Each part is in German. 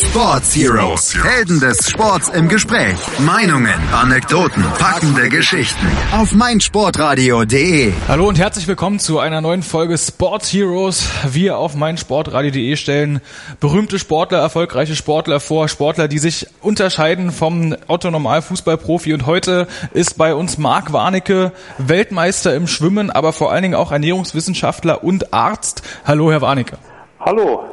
Sports Heroes. Helden des Sports im Gespräch. Meinungen, Anekdoten, packende Geschichten. Auf meinsportradio.de. Hallo und herzlich willkommen zu einer neuen Folge Sports Heroes. Wir auf meinsportradio.de stellen berühmte Sportler, erfolgreiche Sportler vor. Sportler, die sich unterscheiden vom Otto-Normal-Fußballprofi. Und heute ist bei uns Marc Warnecke, Weltmeister im Schwimmen, aber vor allen Dingen auch Ernährungswissenschaftler und Arzt. Hallo, Herr Warnecke. Hallo.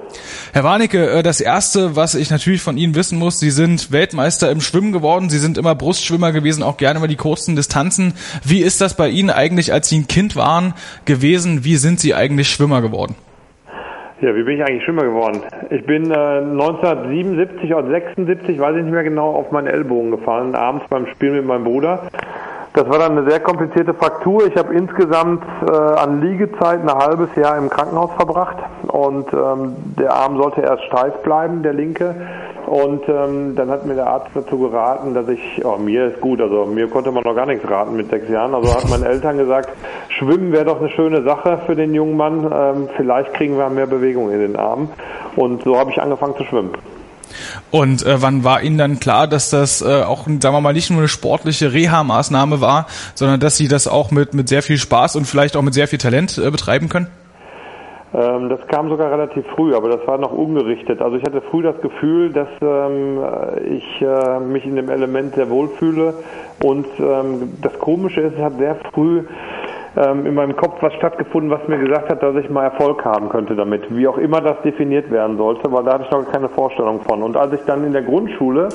Herr Warnecke, äh, das erste, was ich natürlich von Ihnen wissen muss, Sie sind Weltmeister im Schwimmen geworden. Sie sind immer Brustschwimmer gewesen, auch gerne über die kurzen Distanzen. Wie ist das bei Ihnen eigentlich, als Sie ein Kind waren, gewesen? Wie sind Sie eigentlich Schwimmer geworden? Ja, wie bin ich eigentlich Schwimmer geworden? Ich bin äh, 1977 oder 76, weiß ich nicht mehr genau, auf meinen Ellbogen gefallen, abends beim Spiel mit meinem Bruder. Das war dann eine sehr komplizierte Fraktur. Ich habe insgesamt äh, an Liegezeit ein halbes Jahr im Krankenhaus verbracht und ähm, der Arm sollte erst steif bleiben, der linke. Und ähm, dann hat mir der Arzt dazu geraten, dass ich, oh, mir ist gut, also mir konnte man noch gar nichts raten mit sechs Jahren. Also hat meinen Eltern gesagt, Schwimmen wäre doch eine schöne Sache für den jungen Mann. Ähm, vielleicht kriegen wir mehr Bewegung in den Armen. Und so habe ich angefangen zu schwimmen. Und äh, wann war Ihnen dann klar, dass das äh, auch, sagen wir mal, nicht nur eine sportliche Reha-Maßnahme war, sondern dass Sie das auch mit, mit sehr viel Spaß und vielleicht auch mit sehr viel Talent äh, betreiben können? Ähm, das kam sogar relativ früh, aber das war noch ungerichtet. Also ich hatte früh das Gefühl, dass ähm, ich äh, mich in dem Element sehr wohlfühle. Und ähm, das Komische ist, ich habe sehr früh ähm, in meinem Kopf was stattgefunden, was mir gesagt hat, dass ich mal Erfolg haben könnte damit. Wie auch immer das definiert werden sollte, weil da hatte ich noch keine Vorstellung von. Und als ich dann in der Grundschule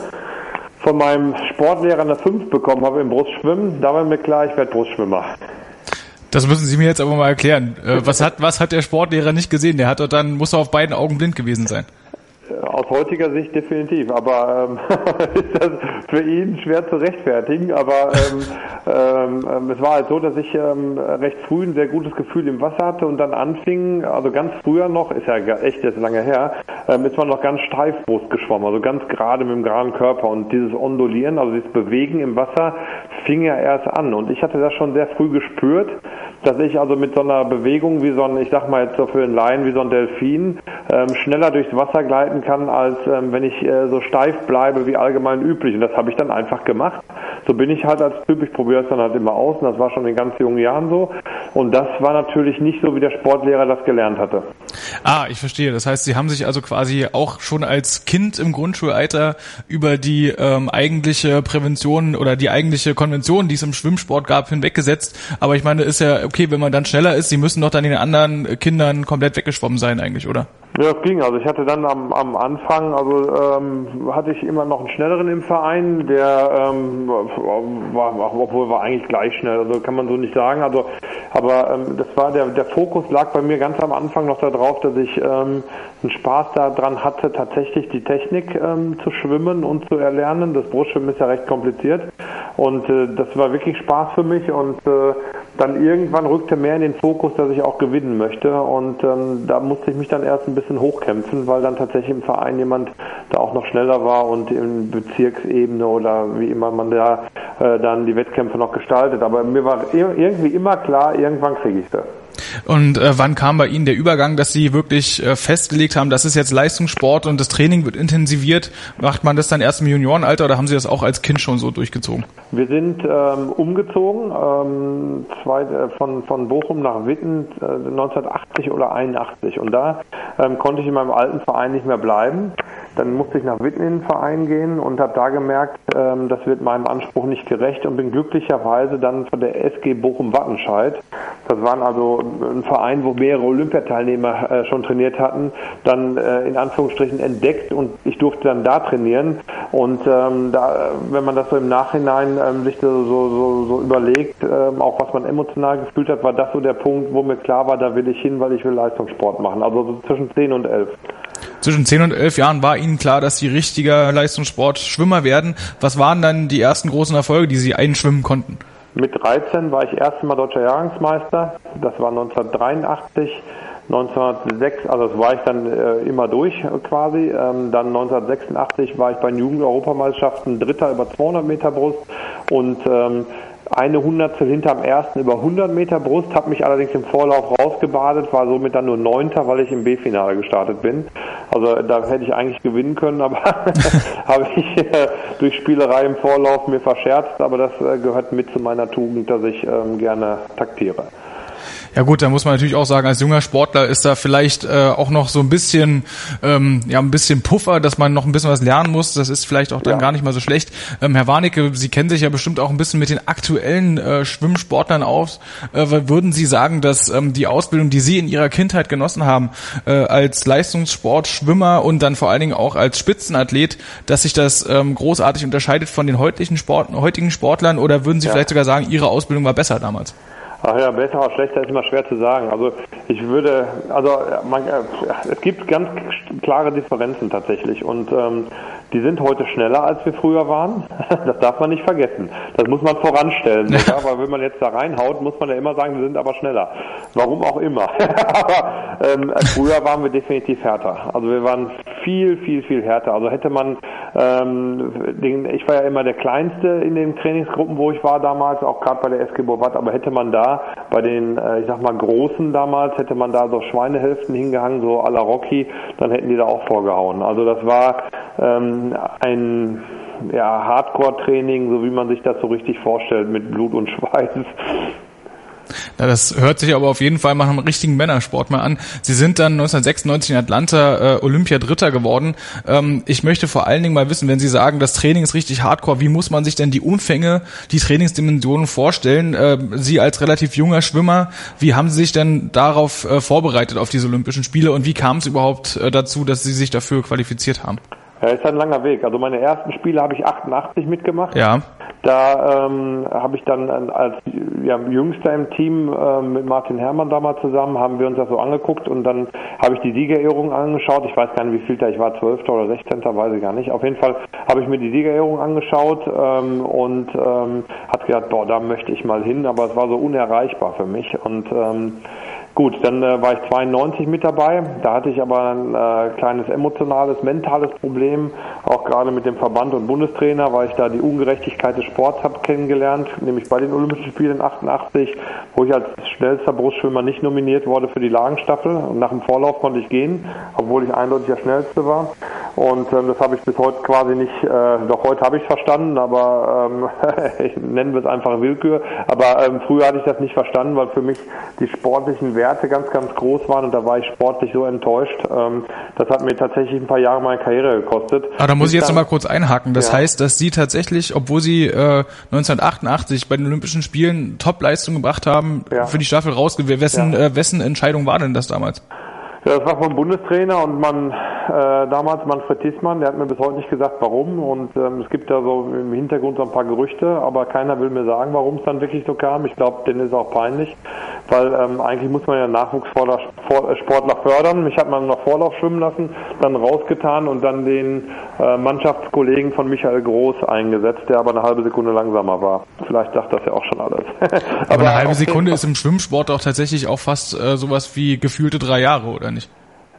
von meinem Sportlehrer eine 5 bekommen habe im Brustschwimmen, da war mir klar, ich werde Brustschwimmer. Das müssen Sie mir jetzt aber mal erklären. Äh, was hat, was hat der Sportlehrer nicht gesehen? Der hat doch dann, muss er auf beiden Augen blind gewesen sein. Aus heutiger Sicht definitiv, aber ähm, ist das für ihn schwer zu rechtfertigen. Aber ähm, ähm, ähm, es war halt so, dass ich ähm, recht früh ein sehr gutes Gefühl im Wasser hatte und dann anfing, also ganz früher noch, ist ja echt jetzt lange her, ähm, ist man noch ganz steifbrust geschwommen, also ganz gerade mit dem geraden Körper. Und dieses Ondulieren, also dieses Bewegen im Wasser, fing ja erst an. Und ich hatte das schon sehr früh gespürt, dass ich also mit so einer Bewegung wie so ein, ich sag mal jetzt so für den Laien wie so ein Delfin, ähm, schneller durchs Wasser gleiten kann, als ähm, wenn ich äh, so steif bleibe wie allgemein üblich. Und das habe ich dann einfach gemacht. So bin ich halt als Typ, ich probiere es dann halt immer aus und das war schon in ganz jungen Jahren so. Und das war natürlich nicht so, wie der Sportlehrer das gelernt hatte. Ah, ich verstehe. Das heißt, Sie haben sich also quasi auch schon als Kind im Grundschulalter über die ähm, eigentliche Prävention oder die eigentliche Konvention, die es im Schwimmsport gab, hinweggesetzt. Aber ich meine, ist ja okay, wenn man dann schneller ist. Sie müssen doch dann den anderen Kindern komplett weggeschwommen sein eigentlich, oder? Ja, das ging. Also ich hatte dann am, am Anfang, also ähm, hatte ich immer noch einen schnelleren im Verein, der ähm, war, obwohl war eigentlich gleich schnell, also kann man so nicht sagen. Also, aber ähm, das war der der Fokus lag bei mir ganz am Anfang noch darauf, dass ich ähm, einen Spaß daran hatte, tatsächlich die Technik ähm, zu schwimmen und zu erlernen. Das Brustschwimmen ist ja recht kompliziert und äh, das war wirklich Spaß für mich und äh, dann irgendwann rückte mehr in den Fokus, dass ich auch gewinnen möchte und ähm, da musste ich mich dann erst ein bisschen hochkämpfen, weil dann tatsächlich im Verein jemand da auch noch schneller war und in Bezirksebene oder wie immer man da äh, dann die Wettkämpfe noch gestaltet. Aber mir war irgendwie immer klar, irgendwann kriege ich das. Und äh, wann kam bei Ihnen der Übergang, dass Sie wirklich äh, festgelegt haben, das ist jetzt Leistungssport und das Training wird intensiviert? Macht man das dann erst im Juniorenalter oder haben Sie das auch als Kind schon so durchgezogen? Wir sind ähm, umgezogen ähm, zwei, äh, von, von Bochum nach Witten äh, 1980 oder 81 und da ähm, konnte ich in meinem alten Verein nicht mehr bleiben. Dann musste ich nach Witten in den Verein gehen und habe da gemerkt, ähm, das wird meinem Anspruch nicht gerecht und bin glücklicherweise dann von der SG Bochum-Wattenscheid, das waren also ein Verein, wo mehrere Olympiateilnehmer äh, schon trainiert hatten, dann äh, in Anführungsstrichen entdeckt und ich durfte dann da trainieren. Und ähm, da, wenn man das so im Nachhinein ähm, sich so, so, so überlegt, ähm, auch was man emotional gefühlt hat, war das so der Punkt, wo mir klar war, da will ich hin, weil ich will Leistungssport machen. Also so zwischen 10 und 11. Zwischen 10 und 11 Jahren war Ihnen klar, dass Sie richtiger Leistungssportschwimmer werden. Was waren dann die ersten großen Erfolge, die Sie einschwimmen konnten? Mit 13 war ich erstmal deutscher Jahrgangsmeister. Das war 1983. 1906, also das war ich dann äh, immer durch quasi. Ähm, dann 1986 war ich bei den Jugend-Europameisterschaften Dritter über 200 Meter Brust und ähm, eine Hundertstel hinterm ersten über 100 Meter Brust, habe mich allerdings im Vorlauf rausgebadet, war somit dann nur Neunter, weil ich im B-Finale gestartet bin. Also da hätte ich eigentlich gewinnen können, aber habe ich äh, durch Spielerei im Vorlauf mir verscherzt, aber das äh, gehört mit zu meiner Tugend, dass ich ähm, gerne taktiere. Ja gut, da muss man natürlich auch sagen, als junger Sportler ist da vielleicht äh, auch noch so ein bisschen, ähm, ja, ein bisschen Puffer, dass man noch ein bisschen was lernen muss. Das ist vielleicht auch dann ja. gar nicht mal so schlecht. Ähm, Herr Warnecke, Sie kennen sich ja bestimmt auch ein bisschen mit den aktuellen äh, Schwimmsportlern aus. Äh, würden Sie sagen, dass ähm, die Ausbildung, die Sie in Ihrer Kindheit genossen haben, äh, als Leistungssportschwimmer und dann vor allen Dingen auch als Spitzenathlet, dass sich das ähm, großartig unterscheidet von den heutigen, Sport, heutigen Sportlern oder würden Sie ja. vielleicht sogar sagen, Ihre Ausbildung war besser damals? Ach ja, besser oder schlechter ist immer schwer zu sagen. Also ich würde, also man, es gibt ganz klare Differenzen tatsächlich und ähm, die sind heute schneller, als wir früher waren. Das darf man nicht vergessen. Das muss man voranstellen. Sogar, weil wenn man jetzt da reinhaut, muss man ja immer sagen, wir sind aber schneller. Warum auch immer. aber ähm, früher waren wir definitiv härter. Also wir waren viel, viel, viel härter. Also hätte man, ähm, den, ich war ja immer der Kleinste in den Trainingsgruppen, wo ich war damals, auch gerade bei der SG Bovat, aber hätte man da bei den, äh, ich sag mal, Großen damals, hätte man da so Schweinehälften hingehangen, so à la Rocky, dann hätten die da auch vorgehauen. Also das war ähm, ein ja, Hardcore-Training, so wie man sich das so richtig vorstellt, mit Blut und Schweiß. Na, das hört sich aber auf jeden Fall mal einem richtigen Männersport mal an. Sie sind dann 1996 in Atlanta äh, Olympia Dritter geworden. Ähm, ich möchte vor allen Dingen mal wissen, wenn Sie sagen, das Training ist richtig hardcore, wie muss man sich denn die Umfänge, die Trainingsdimensionen vorstellen? Äh, Sie als relativ junger Schwimmer, wie haben Sie sich denn darauf äh, vorbereitet, auf diese Olympischen Spiele und wie kam es überhaupt äh, dazu, dass Sie sich dafür qualifiziert haben? Ja, ist ein langer Weg. Also meine ersten Spiele habe ich 88 mitgemacht. Ja. Da ähm, habe ich dann als ja, Jüngster im Team äh, mit Martin Herrmann damals zusammen, haben wir uns das so angeguckt und dann habe ich die Siegerehrung angeschaut. Ich weiß gar nicht, wie viel da ich war, 12. oder 16. weiß ich gar nicht. Auf jeden Fall habe ich mir die Siegerehrung angeschaut ähm, und ähm, hat gedacht, boah, da möchte ich mal hin, aber es war so unerreichbar für mich und ähm, Gut, dann äh, war ich 92 mit dabei. Da hatte ich aber ein äh, kleines emotionales, mentales Problem, auch gerade mit dem Verband und Bundestrainer, weil ich da die Ungerechtigkeit des Sports habe kennengelernt, nämlich bei den Olympischen Spielen 88, wo ich als schnellster Brustschwimmer nicht nominiert wurde für die Lagenstaffel. Und nach dem Vorlauf konnte ich gehen, obwohl ich eindeutig der schnellste war. Und ähm, das habe ich bis heute quasi nicht, äh, doch heute habe ich verstanden, aber ähm, nennen wir es einfach Willkür. Aber ähm, früher hatte ich das nicht verstanden, weil für mich die sportlichen Werte ganz, ganz groß waren und da war ich sportlich so enttäuscht. Ähm, das hat mir tatsächlich ein paar Jahre meine Karriere gekostet. Aber da muss ich jetzt nochmal kurz einhaken. Das ja. heißt, dass Sie tatsächlich, obwohl Sie äh, 1988 bei den Olympischen Spielen Top-Leistung gebracht haben, ja. für die Staffel rausgewählt. Wessen, ja. äh, wessen Entscheidung war denn das damals? Ja, das war vom Bundestrainer und man äh, damals Manfred Tissmann, der hat mir bis heute nicht gesagt, warum. Und ähm, es gibt da so im Hintergrund so ein paar Gerüchte, aber keiner will mir sagen, warum es dann wirklich so kam. Ich glaube, denen ist auch peinlich, weil ähm, eigentlich muss man ja Nachwuchssportler äh, fördern. Mich hat man noch Vorlauf schwimmen lassen, dann rausgetan und dann den äh, Mannschaftskollegen von Michael Groß eingesetzt, der aber eine halbe Sekunde langsamer war. Vielleicht sagt das ja auch schon alles. aber, aber eine halbe Sekunde ist im Schwimmsport auch tatsächlich auch fast äh, sowas wie gefühlte drei Jahre, oder nicht?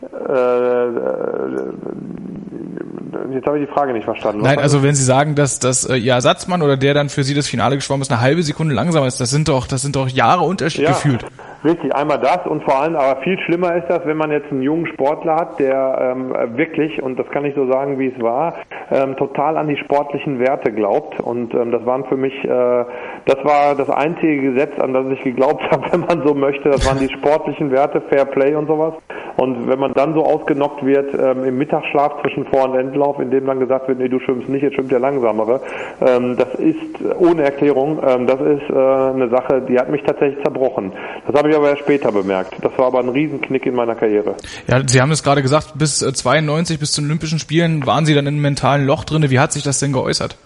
Äh, jetzt habe ich die Frage nicht verstanden. Nein, also wenn Sie sagen, dass, dass äh, Ihr Ersatzmann oder der dann für Sie das Finale geschwommen ist, eine halbe Sekunde langsamer ist, das sind doch, das sind doch Jahre Unterschied ja, gefühlt. Richtig, einmal das und vor allem, aber viel schlimmer ist das, wenn man jetzt einen jungen Sportler hat, der ähm, wirklich, und das kann ich so sagen, wie es war, ähm, total an die sportlichen Werte glaubt. Und ähm, das waren für mich, äh, das war das einzige Gesetz, an das ich geglaubt habe, wenn man so möchte. Das waren die sportlichen Werte, Fair Play und sowas. Und wenn man dann so ausgenockt wird ähm, im Mittagsschlaf zwischen Vor- und Endlauf, in dem dann gesagt wird, nee, du schwimmst nicht, jetzt schwimmt der Langsamere, ähm, das ist ohne Erklärung, ähm, das ist äh, eine Sache, die hat mich tatsächlich zerbrochen. Das habe ich aber erst später bemerkt. Das war aber ein Riesenknick in meiner Karriere. Ja, Sie haben es gerade gesagt, bis 92, äh, bis zu den Olympischen Spielen waren Sie dann in einem mentalen Loch drinne. Wie hat sich das denn geäußert?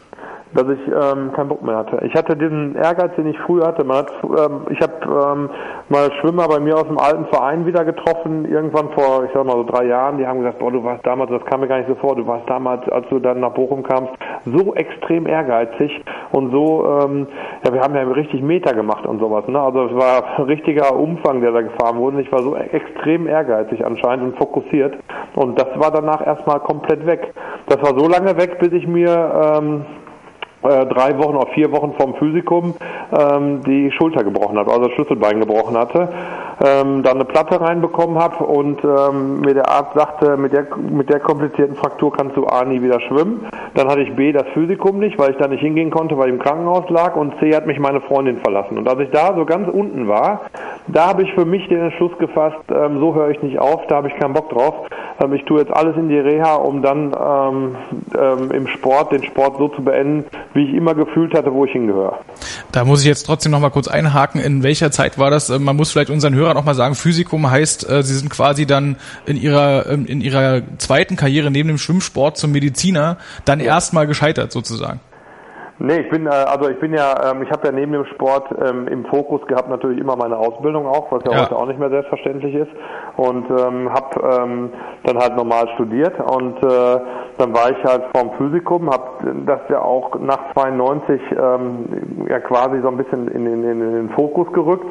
Dass ich ähm, keinen Bock mehr hatte. Ich hatte diesen Ehrgeiz, den ich früher hatte. Man hat, ähm, ich habe ähm, mal Schwimmer bei mir aus dem alten Verein wieder getroffen, irgendwann vor, ich sag mal so drei Jahren. Die haben gesagt, boah, du warst damals, das kam mir gar nicht so vor, du warst damals, als du dann nach Bochum kamst, so extrem ehrgeizig und so, ähm, ja, wir haben ja richtig Meter gemacht und sowas. Ne? Also es war ein richtiger Umfang, der da gefahren wurde. Ich war so extrem ehrgeizig anscheinend und fokussiert. Und das war danach erstmal komplett weg. Das war so lange weg, bis ich mir ähm, äh, drei Wochen oder vier Wochen vom Physikum ähm, die Schulter gebrochen hat, also das Schlüsselbein gebrochen hatte, ähm, dann eine Platte reinbekommen habe und ähm, mir der Arzt sagte, mit der mit der komplizierten Fraktur kannst du A nie wieder schwimmen. Dann hatte ich B das Physikum nicht, weil ich da nicht hingehen konnte, weil ich im Krankenhaus lag und C hat mich meine Freundin verlassen. Und als ich da so ganz unten war, da habe ich für mich den Entschluss gefasst, ähm, so höre ich nicht auf, da habe ich keinen Bock drauf. Ähm, ich tue jetzt alles in die Reha, um dann ähm, ähm, im Sport den Sport so zu beenden, wie ich immer gefühlt hatte, wo ich hingehöre. Da muss ich jetzt trotzdem noch mal kurz einhaken. In welcher Zeit war das? Äh, man muss vielleicht unseren Hörern auch mal sagen, Physikum heißt, äh, Sie sind quasi dann in Ihrer, ähm, in Ihrer zweiten Karriere neben dem Schwimmsport zum Mediziner dann ja. erstmal gescheitert sozusagen. Nee, ich bin äh, also ich bin ja, ähm, ich habe ja neben dem Sport ähm, im Fokus gehabt natürlich immer meine Ausbildung auch, was ja, ja. heute auch nicht mehr selbstverständlich ist und ähm, habe ähm, dann halt normal studiert und äh, dann war ich halt vorm Physikum, habe das ja auch nach 92 ähm, ja quasi so ein bisschen in, in, in den Fokus gerückt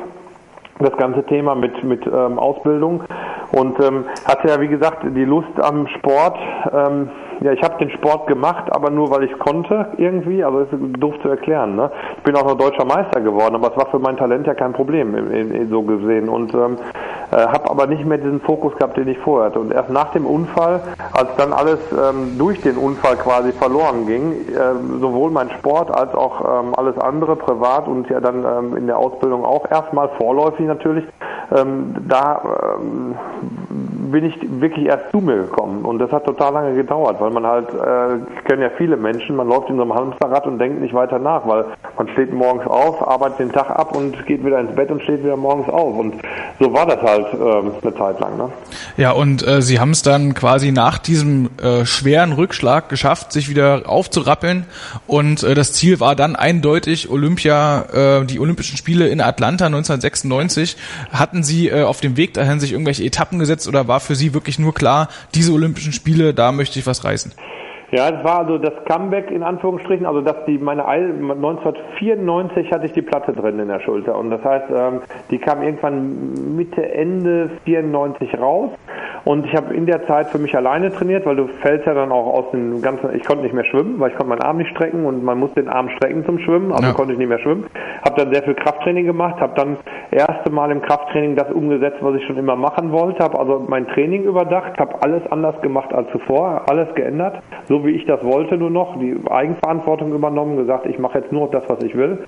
das ganze Thema mit mit ähm, Ausbildung und ähm, hatte ja wie gesagt die Lust am Sport ähm, ja, ich habe den Sport gemacht, aber nur weil ich konnte irgendwie. Also ist doof zu erklären. Ne? Ich bin auch noch deutscher Meister geworden, aber es war für mein Talent ja kein Problem in, in, so gesehen. Und ähm, äh, habe aber nicht mehr diesen Fokus gehabt, den ich vorher hatte. Und erst nach dem Unfall, als dann alles ähm, durch den Unfall quasi verloren ging, äh, sowohl mein Sport als auch ähm, alles andere privat und ja dann ähm, in der Ausbildung auch erstmal vorläufig natürlich, ähm, da ähm, bin ich wirklich erst zu mir gekommen. Und das hat total lange gedauert, weil man halt, äh, ich kenne ja viele Menschen, man läuft in so einem Hamsterrad und denkt nicht weiter nach, weil man steht morgens auf, arbeitet den Tag ab und geht wieder ins Bett und steht wieder morgens auf. Und so war das halt äh, eine Zeit lang. Ne? Ja, und äh, Sie haben es dann quasi nach diesem äh, schweren Rückschlag geschafft, sich wieder aufzurappeln. Und äh, das Ziel war dann eindeutig Olympia, äh, die Olympischen Spiele in Atlanta 1996. Hatten Sie äh, auf dem Weg dahin sich irgendwelche Etappen gesetzt oder war für Sie wirklich nur klar, diese Olympischen Spiele, da möchte ich was reißen? Ja, das war also das Comeback in Anführungsstrichen, also dass die meine 1994 hatte ich die Platte drin in der Schulter und das heißt, ähm, die kam irgendwann Mitte Ende 94 raus und ich habe in der Zeit für mich alleine trainiert, weil du fällst ja dann auch aus dem ganzen, ich konnte nicht mehr schwimmen, weil ich konnte meinen Arm nicht strecken und man muss den Arm strecken zum Schwimmen, also ja. konnte ich nicht mehr schwimmen. Habe dann sehr viel Krafttraining gemacht, habe dann erste Mal im Krafttraining das umgesetzt, was ich schon immer machen wollte, habe also mein Training überdacht, habe alles anders gemacht als zuvor, alles geändert. So wie ich das wollte nur noch, die Eigenverantwortung übernommen, gesagt, ich mache jetzt nur das, was ich will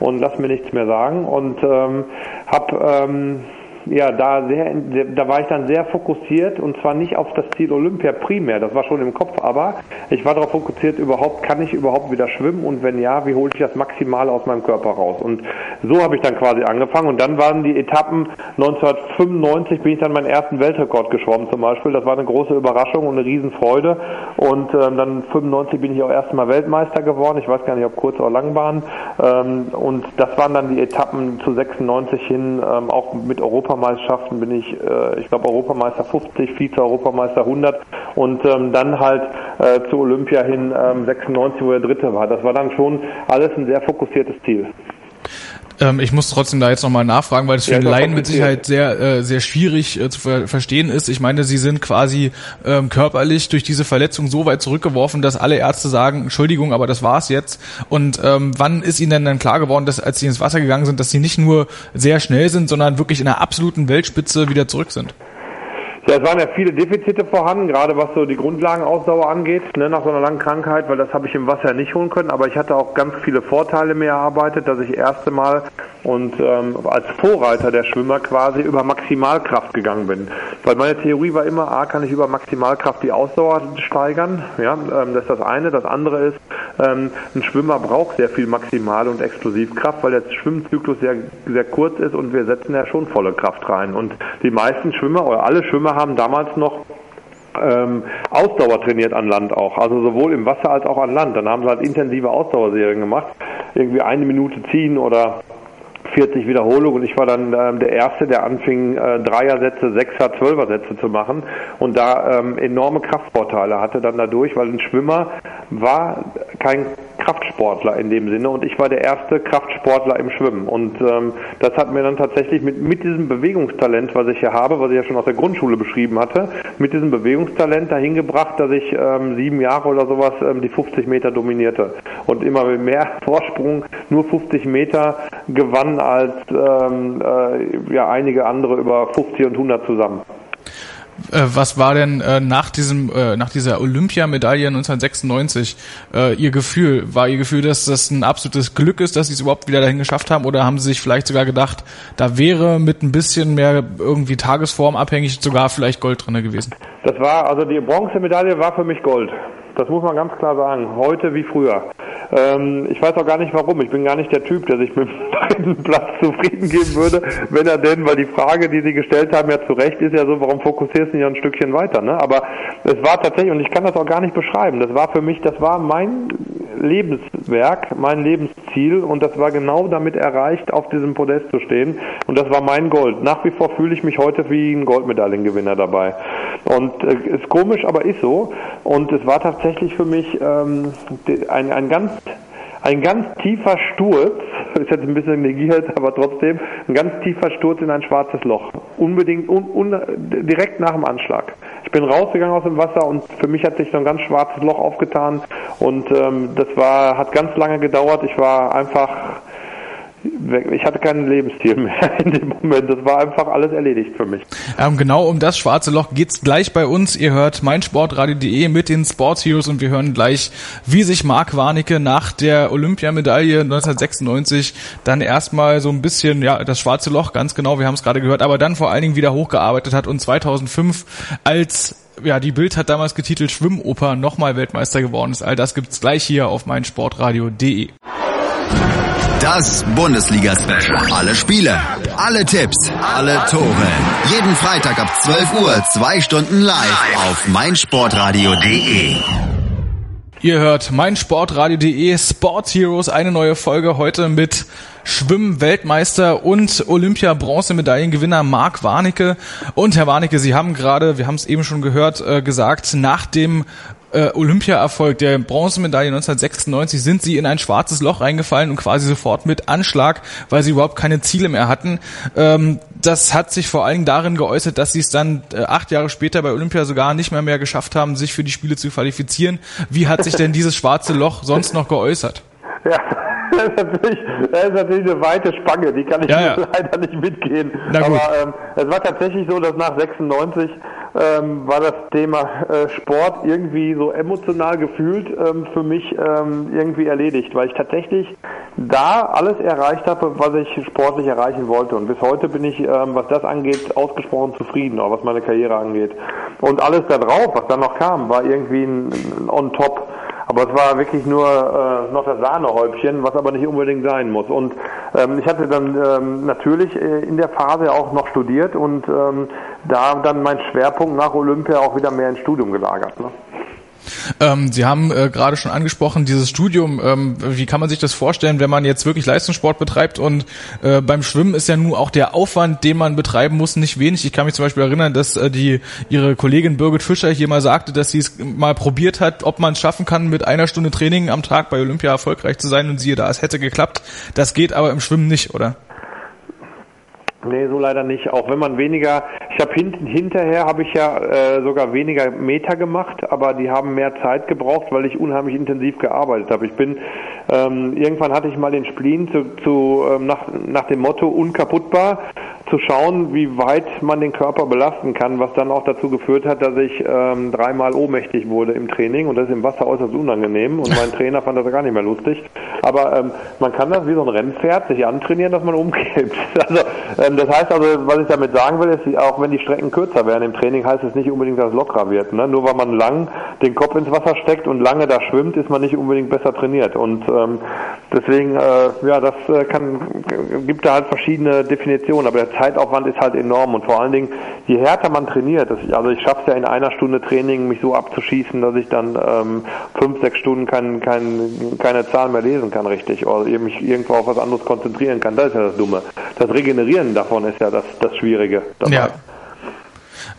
und lass mir nichts mehr sagen und ähm, habe ähm, ja, da sehr, da war ich dann sehr fokussiert und zwar nicht auf das Ziel Olympia primär, das war schon im Kopf, aber ich war darauf fokussiert, überhaupt, kann ich überhaupt wieder schwimmen und wenn ja, wie hole ich das maximal aus meinem Körper raus? Und so habe ich dann quasi angefangen und dann waren die Etappen 1995 bin ich dann meinen ersten Weltrekord geschwommen zum Beispiel, das war eine große Überraschung und eine Riesenfreude und ähm, dann 95 bin ich auch erstmal Weltmeister geworden, ich weiß gar nicht, ob Kurz- oder Langbahn ähm, und das waren dann die Etappen zu 96 hin, ähm, auch mit Europa Europameisterschaften bin ich, äh, ich glaube, Europameister 50, Vize-Europameister 100 und ähm, dann halt äh, zu Olympia hin ähm, 96, wo er Dritte war. Das war dann schon alles ein sehr fokussiertes Ziel. Ähm, ich muss trotzdem da jetzt nochmal nachfragen, weil es für ja, den Laien mit Sicherheit sehr, äh, sehr schwierig äh, zu ver verstehen ist. Ich meine, Sie sind quasi ähm, körperlich durch diese Verletzung so weit zurückgeworfen, dass alle Ärzte sagen, Entschuldigung, aber das war's jetzt. Und ähm, wann ist Ihnen denn dann klar geworden, dass als Sie ins Wasser gegangen sind, dass Sie nicht nur sehr schnell sind, sondern wirklich in der absoluten Weltspitze wieder zurück sind? Ja, es waren ja viele Defizite vorhanden, gerade was so die Grundlagenausdauer angeht, ne, nach so einer langen Krankheit, weil das habe ich im Wasser nicht holen können. Aber ich hatte auch ganz viele Vorteile mir erarbeitet, dass ich erste Mal und ähm, als Vorreiter der Schwimmer quasi über Maximalkraft gegangen bin. Weil meine Theorie war immer, A, kann ich über Maximalkraft die Ausdauer steigern. Ja, ähm, das ist das eine. Das andere ist, ähm, ein Schwimmer braucht sehr viel Maximal- und Explosivkraft, weil der Schwimmzyklus sehr, sehr kurz ist und wir setzen ja schon volle Kraft rein. Und die meisten Schwimmer oder alle Schwimmer haben damals noch ähm, Ausdauer trainiert an Land auch, also sowohl im Wasser als auch an Land. Dann haben sie halt intensive Ausdauerserien gemacht, irgendwie eine Minute ziehen oder 40 Wiederholungen und ich war dann ähm, der Erste, der anfing, äh, Dreiersätze, Sechser, Zwölfersätze zu machen und da ähm, enorme Kraftvorteile hatte dann dadurch, weil ein Schwimmer war kein Kraftsportler in dem Sinne. Und ich war der erste Kraftsportler im Schwimmen. Und ähm, das hat mir dann tatsächlich mit, mit diesem Bewegungstalent, was ich ja habe, was ich ja schon aus der Grundschule beschrieben hatte, mit diesem Bewegungstalent dahin gebracht, dass ich ähm, sieben Jahre oder sowas ähm, die 50 Meter dominierte. Und immer mehr Vorsprung nur 50 Meter gewann als ähm, äh, ja, einige andere über 50 und 100 zusammen. Äh, was war denn äh, nach diesem äh, nach dieser Olympiamedaille 1996 äh, Ihr Gefühl? War Ihr Gefühl, dass das ein absolutes Glück ist, dass Sie es überhaupt wieder dahin geschafft haben, oder haben Sie sich vielleicht sogar gedacht, da wäre mit ein bisschen mehr irgendwie Tagesform abhängig sogar vielleicht Gold drinne gewesen? Das war also die Bronzemedaille war für mich Gold. Das muss man ganz klar sagen. Heute wie früher. Ähm, ich weiß auch gar nicht warum. Ich bin gar nicht der Typ, der sich mit dritten Platz zufrieden geben würde, wenn er denn, weil die Frage, die Sie gestellt haben, ja zu Recht ist ja so, warum fokussierst du nicht ein Stückchen weiter? Ne? Aber es war tatsächlich, und ich kann das auch gar nicht beschreiben, das war für mich, das war mein Lebenswerk, mein Lebensziel und das war genau damit erreicht, auf diesem Podest zu stehen und das war mein Gold. Nach wie vor fühle ich mich heute wie ein Goldmedaillengewinner dabei. Und äh, ist komisch, aber ist so. Und es war tatsächlich für mich ähm, ein, ein ganz ein ganz tiefer Sturz, ist jetzt ein bisschen negiert, aber trotzdem, ein ganz tiefer Sturz in ein schwarzes Loch. Unbedingt, un, un, direkt nach dem Anschlag. Ich bin rausgegangen aus dem Wasser und für mich hat sich so ein ganz schwarzes Loch aufgetan und ähm, das war, hat ganz lange gedauert. Ich war einfach ich hatte keinen Lebensstil mehr in dem Moment. Das war einfach alles erledigt für mich. Ähm, genau um das schwarze Loch geht's gleich bei uns. Ihr hört meinsportradio.de mit den Sports Heroes und wir hören gleich, wie sich Marc Warnecke nach der Olympiamedaille 1996 dann erstmal so ein bisschen, ja, das schwarze Loch, ganz genau, wir haben es gerade gehört, aber dann vor allen Dingen wieder hochgearbeitet hat und 2005 als ja, die Bild hat damals getitelt Schwimmoper nochmal Weltmeister geworden ist. All das gibt's gleich hier auf meinsportradio.de. Das Bundesliga-Special. Alle Spiele, alle Tipps, alle Tore. Jeden Freitag ab 12 Uhr, zwei Stunden live auf meinsportradio.de. Ihr hört meinsportradio.de Sports Heroes, eine neue Folge heute mit Schwimm-Weltmeister und Olympia-Bronzemedaillengewinner Marc Warnecke. Und Herr Warnecke, Sie haben gerade, wir haben es eben schon gehört, äh, gesagt, nach dem äh, Olympia-Erfolg der Bronzemedaille 1996 sind sie in ein schwarzes Loch reingefallen und quasi sofort mit Anschlag, weil sie überhaupt keine Ziele mehr hatten. Ähm, das hat sich vor allen Dingen darin geäußert, dass sie es dann äh, acht Jahre später bei Olympia sogar nicht mehr mehr geschafft haben, sich für die Spiele zu qualifizieren. Wie hat sich denn dieses schwarze Loch sonst noch geäußert? Ja, das ist natürlich, das ist natürlich eine weite Spange, die kann ich ja, ja. leider nicht mitgehen. Aber ähm, es war tatsächlich so, dass nach 96 ähm, war das Thema äh, Sport irgendwie so emotional gefühlt ähm, für mich ähm, irgendwie erledigt, weil ich tatsächlich da alles erreicht habe, was ich sportlich erreichen wollte. Und bis heute bin ich, ähm, was das angeht, ausgesprochen zufrieden, auch was meine Karriere angeht. Und alles da drauf, was dann noch kam, war irgendwie ein, ein On-Top. Aber es war wirklich nur äh, noch das Sahnehäubchen, was aber nicht unbedingt sein muss. Und ähm, ich hatte dann ähm, natürlich äh, in der Phase auch noch studiert und ähm, da dann mein Schwerpunkt nach Olympia auch wieder mehr ins Studium gelagert. Ne? Ähm, Sie haben äh, gerade schon angesprochen, dieses Studium, ähm, wie kann man sich das vorstellen, wenn man jetzt wirklich Leistungssport betreibt und äh, beim Schwimmen ist ja nun auch der Aufwand, den man betreiben muss, nicht wenig. Ich kann mich zum Beispiel erinnern, dass äh, die Ihre Kollegin Birgit Fischer hier mal sagte, dass sie es mal probiert hat, ob man es schaffen kann, mit einer Stunde Training am Tag bei Olympia erfolgreich zu sein und siehe da, es hätte geklappt. Das geht aber im Schwimmen nicht, oder? Nee, so leider nicht. Auch wenn man weniger, ich habe hinten hinterher habe ich ja äh, sogar weniger Meter gemacht, aber die haben mehr Zeit gebraucht, weil ich unheimlich intensiv gearbeitet habe. Ich bin ähm, irgendwann hatte ich mal den Spleen zu, zu ähm, nach, nach dem Motto unkaputtbar zu schauen, wie weit man den Körper belasten kann, was dann auch dazu geführt hat, dass ich ähm, dreimal ohnmächtig wurde im Training und das ist im Wasser äußerst unangenehm und mein Trainer fand das gar nicht mehr lustig. Aber ähm, man kann das wie so ein Rennpferd sich antrainieren, dass man umkippt. Also ähm, das heißt also, was ich damit sagen will, ist, auch wenn die Strecken kürzer werden im Training, heißt es nicht unbedingt, dass es lockerer wird. Ne? Nur weil man lang den Kopf ins Wasser steckt und lange da schwimmt, ist man nicht unbedingt besser trainiert. Und ähm, deswegen, äh, ja, das äh, kann, gibt da halt verschiedene Definitionen. Aber der Zeitaufwand ist halt enorm und vor allen Dingen, je härter man trainiert, das, also ich schaffe es ja in einer Stunde Training, mich so abzuschießen, dass ich dann ähm, fünf, sechs Stunden kein, kein, keine Zahl mehr lesen kann richtig oder mich irgendwo auf was anderes konzentrieren kann. Das ist ja das Dumme. Das Regenerieren davon ist ja das, das Schwierige. Dabei. Ja.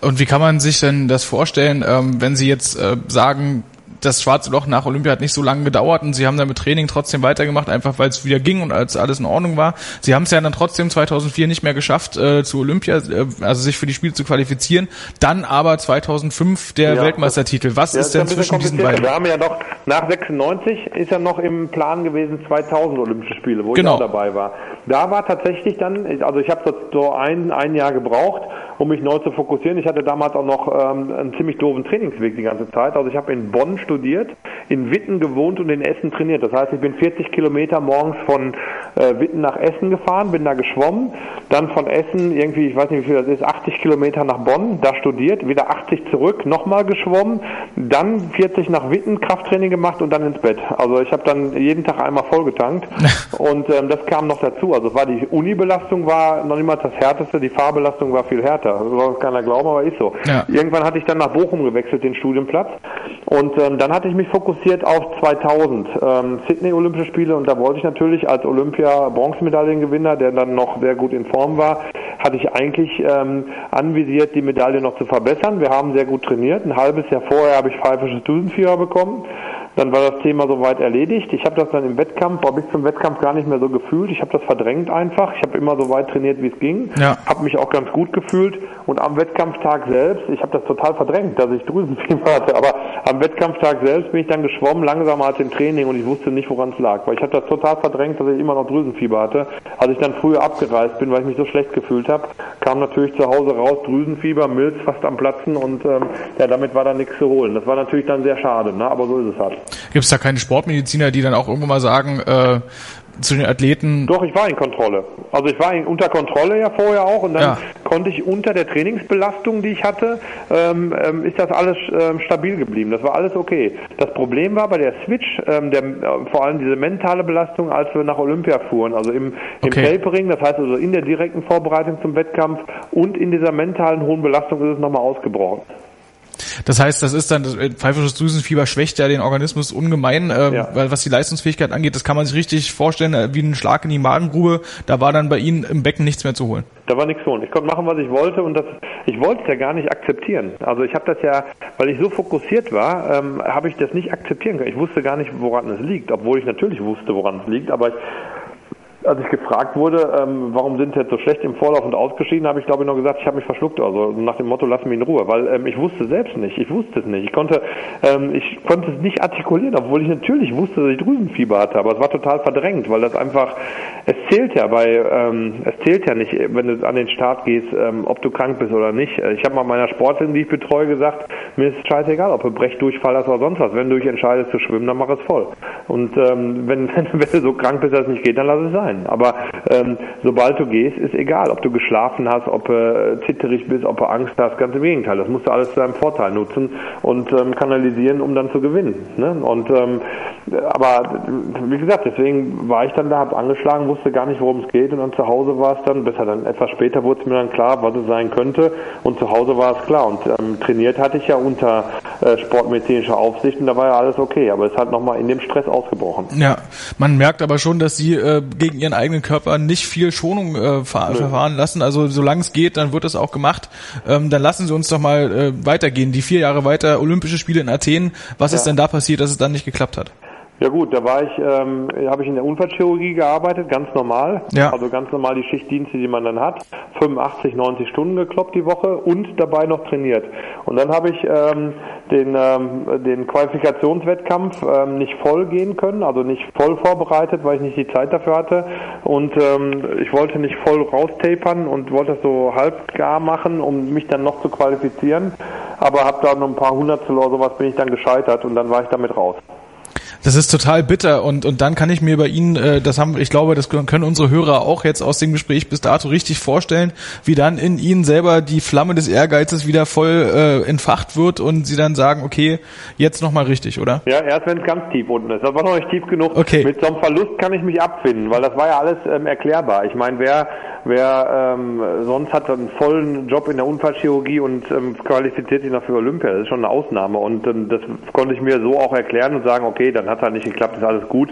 Und wie kann man sich denn das vorstellen, ähm, wenn Sie jetzt äh, sagen, das schwarze Loch nach Olympia hat nicht so lange gedauert und sie haben dann mit Training trotzdem weitergemacht, einfach weil es wieder ging und als alles in Ordnung war. Sie haben es ja dann trotzdem 2004 nicht mehr geschafft, äh, zu Olympia, äh, also sich für die Spiele zu qualifizieren. Dann aber 2005 der ja, Weltmeistertitel. Was ist denn zwischen diesen beiden? Wir haben ja noch, nach 96 ist ja noch im Plan gewesen 2000 Olympische Spiele, wo genau. ich auch dabei war. Da war tatsächlich dann, also ich habe so ein, ein Jahr gebraucht, um mich neu zu fokussieren. Ich hatte damals auch noch ähm, einen ziemlich doofen Trainingsweg die ganze Zeit. Also ich habe in Bonn studiert, in Witten gewohnt und in Essen trainiert. Das heißt, ich bin 40 Kilometer morgens von äh, Witten nach Essen gefahren, bin da geschwommen, dann von Essen irgendwie, ich weiß nicht wie viel das ist, 80 Kilometer nach Bonn, da studiert, wieder 80 zurück, nochmal geschwommen, dann 40 nach Witten, Krafttraining gemacht und dann ins Bett. Also ich habe dann jeden Tag einmal vollgetankt und ähm, das kam noch dazu. Also war die Uni-Belastung war noch niemals das härteste, die Fahrbelastung war viel härter. Das soll keiner glauben, aber ist so. Ja. Irgendwann hatte ich dann nach Bochum gewechselt, den Studienplatz und ähm, dann hatte ich mich fokussiert auf 2000 ähm, Sydney Olympische Spiele und da wollte ich natürlich als Olympia Bronzemedaillengewinner, der dann noch sehr gut in Form war, hatte ich eigentlich ähm, anvisiert, die Medaille noch zu verbessern. Wir haben sehr gut trainiert. Ein halbes Jahr vorher habe ich pfeifisches Düsenfieber bekommen. Dann war das Thema soweit erledigt. Ich habe das dann im Wettkampf, aber bis zum Wettkampf gar nicht mehr so gefühlt. Ich habe das verdrängt einfach. Ich habe immer so weit trainiert, wie es ging. Ja. Habe mich auch ganz gut gefühlt. Und am Wettkampftag selbst, ich habe das total verdrängt, dass ich Drüsenfieber hatte. Aber am Wettkampftag selbst bin ich dann geschwommen, langsamer als im Training und ich wusste nicht, woran es lag. Weil ich habe das total verdrängt, dass ich immer noch Drüsenfieber hatte. Als ich dann früher abgereist bin, weil ich mich so schlecht gefühlt habe, kam natürlich zu Hause raus Drüsenfieber, Milz fast am Platzen und ähm, ja, damit war dann nichts zu holen. Das war natürlich dann sehr schade, ne? aber so ist es halt. Gibt es da keine Sportmediziner, die dann auch irgendwann mal sagen, äh, zu den Athleten? Doch, ich war in Kontrolle. Also ich war in, unter Kontrolle ja vorher auch und dann ja. konnte ich unter der Trainingsbelastung, die ich hatte, ähm, ähm, ist das alles ähm, stabil geblieben. Das war alles okay. Das Problem war bei der Switch, ähm, der, äh, vor allem diese mentale Belastung, als wir nach Olympia fuhren, also im, im okay. Tapering, das heißt also in der direkten Vorbereitung zum Wettkampf und in dieser mentalen hohen Belastung ist es nochmal ausgebrochen. Das heißt, das ist dann, das pfeifisches Drüsenfieber schwächt ja den Organismus ungemein, äh, ja. weil was die Leistungsfähigkeit angeht, das kann man sich richtig vorstellen, äh, wie ein Schlag in die Magengrube. Da war dann bei Ihnen im Becken nichts mehr zu holen. Da war nichts zu holen. Ich konnte machen, was ich wollte und das, ich wollte es ja gar nicht akzeptieren. Also ich habe das ja, weil ich so fokussiert war, ähm, habe ich das nicht akzeptieren können. Ich wusste gar nicht, woran es liegt, obwohl ich natürlich wusste, woran es liegt, aber ich als ich gefragt wurde, ähm, warum sind sie jetzt so schlecht im Vorlauf und ausgeschieden, habe ich glaube ich noch gesagt, ich habe mich verschluckt, also nach dem Motto, lass mich in Ruhe, weil ähm, ich wusste selbst nicht, ich wusste es nicht, ich konnte, ähm, ich konnte es nicht artikulieren, obwohl ich natürlich wusste, dass ich Drüsenfieber hatte, aber es war total verdrängt, weil das einfach, es zählt ja bei, ähm, es zählt ja nicht, wenn du an den Start gehst, ähm, ob du krank bist oder nicht. Ich habe mal meiner Sportlerin, die ich betreue, gesagt, mir ist scheißegal, ob du Brechdurchfall hast oder sonst was. Wenn du dich entscheidest zu schwimmen, dann mach es voll. Und ähm, wenn, wenn, wenn du so krank bist, dass es nicht geht, dann lass es sein. Aber ähm, sobald du gehst, ist egal, ob du geschlafen hast, ob du äh, zitterig bist, ob du Angst hast, ganz im Gegenteil. Das musst du alles zu deinem Vorteil nutzen und ähm, kanalisieren, um dann zu gewinnen. Ne? Und ähm, aber wie gesagt, deswegen war ich dann da, habe angeschlagen, wusste gar nicht, worum es geht und dann zu Hause war es dann, besser dann etwas später wurde es mir dann klar, was es sein könnte und zu Hause war es klar und ähm, trainiert hatte ich ja unter äh, sportmedizinischer Aufsicht und da war ja alles okay, aber es hat nochmal in dem Stress ausgebrochen. Ja, man merkt aber schon, dass sie äh, gegen ihren eigenen Körper nicht viel Schonung äh, ver verfahren lassen, also solange es geht, dann wird es auch gemacht. Ähm, dann lassen Sie uns doch mal äh, weitergehen, die vier Jahre weiter Olympische Spiele in Athen, was ja. ist denn da passiert, dass es dann nicht geklappt hat? Ja gut, da war ich, ähm, habe ich in der Unfallchirurgie gearbeitet, ganz normal. Ja. Also ganz normal die Schichtdienste, die man dann hat. 85, 90 Stunden gekloppt die Woche und dabei noch trainiert. Und dann habe ich ähm, den, ähm, den Qualifikationswettkampf ähm, nicht voll gehen können, also nicht voll vorbereitet, weil ich nicht die Zeit dafür hatte. Und ähm, ich wollte nicht voll raustapern und wollte das so halb gar machen, um mich dann noch zu qualifizieren. Aber habe da noch ein paar Hundertstel oder sowas bin ich dann gescheitert und dann war ich damit raus. Das ist total bitter und, und dann kann ich mir bei Ihnen, äh, das haben, ich glaube, das können unsere Hörer auch jetzt aus dem Gespräch bis dato richtig vorstellen, wie dann in Ihnen selber die Flamme des Ehrgeizes wieder voll äh, entfacht wird und Sie dann sagen, okay, jetzt nochmal richtig, oder? Ja, erst wenn es ganz tief unten ist. Das war noch nicht tief genug. Okay. Mit so einem Verlust kann ich mich abfinden, weil das war ja alles ähm, erklärbar. Ich meine, wer wer ähm, sonst hat einen vollen Job in der Unfallchirurgie und ähm, qualifiziert sich noch für Olympia, das ist schon eine Ausnahme und ähm, das konnte ich mir so auch erklären und sagen, okay, dann hat er nicht geklappt, ist alles gut.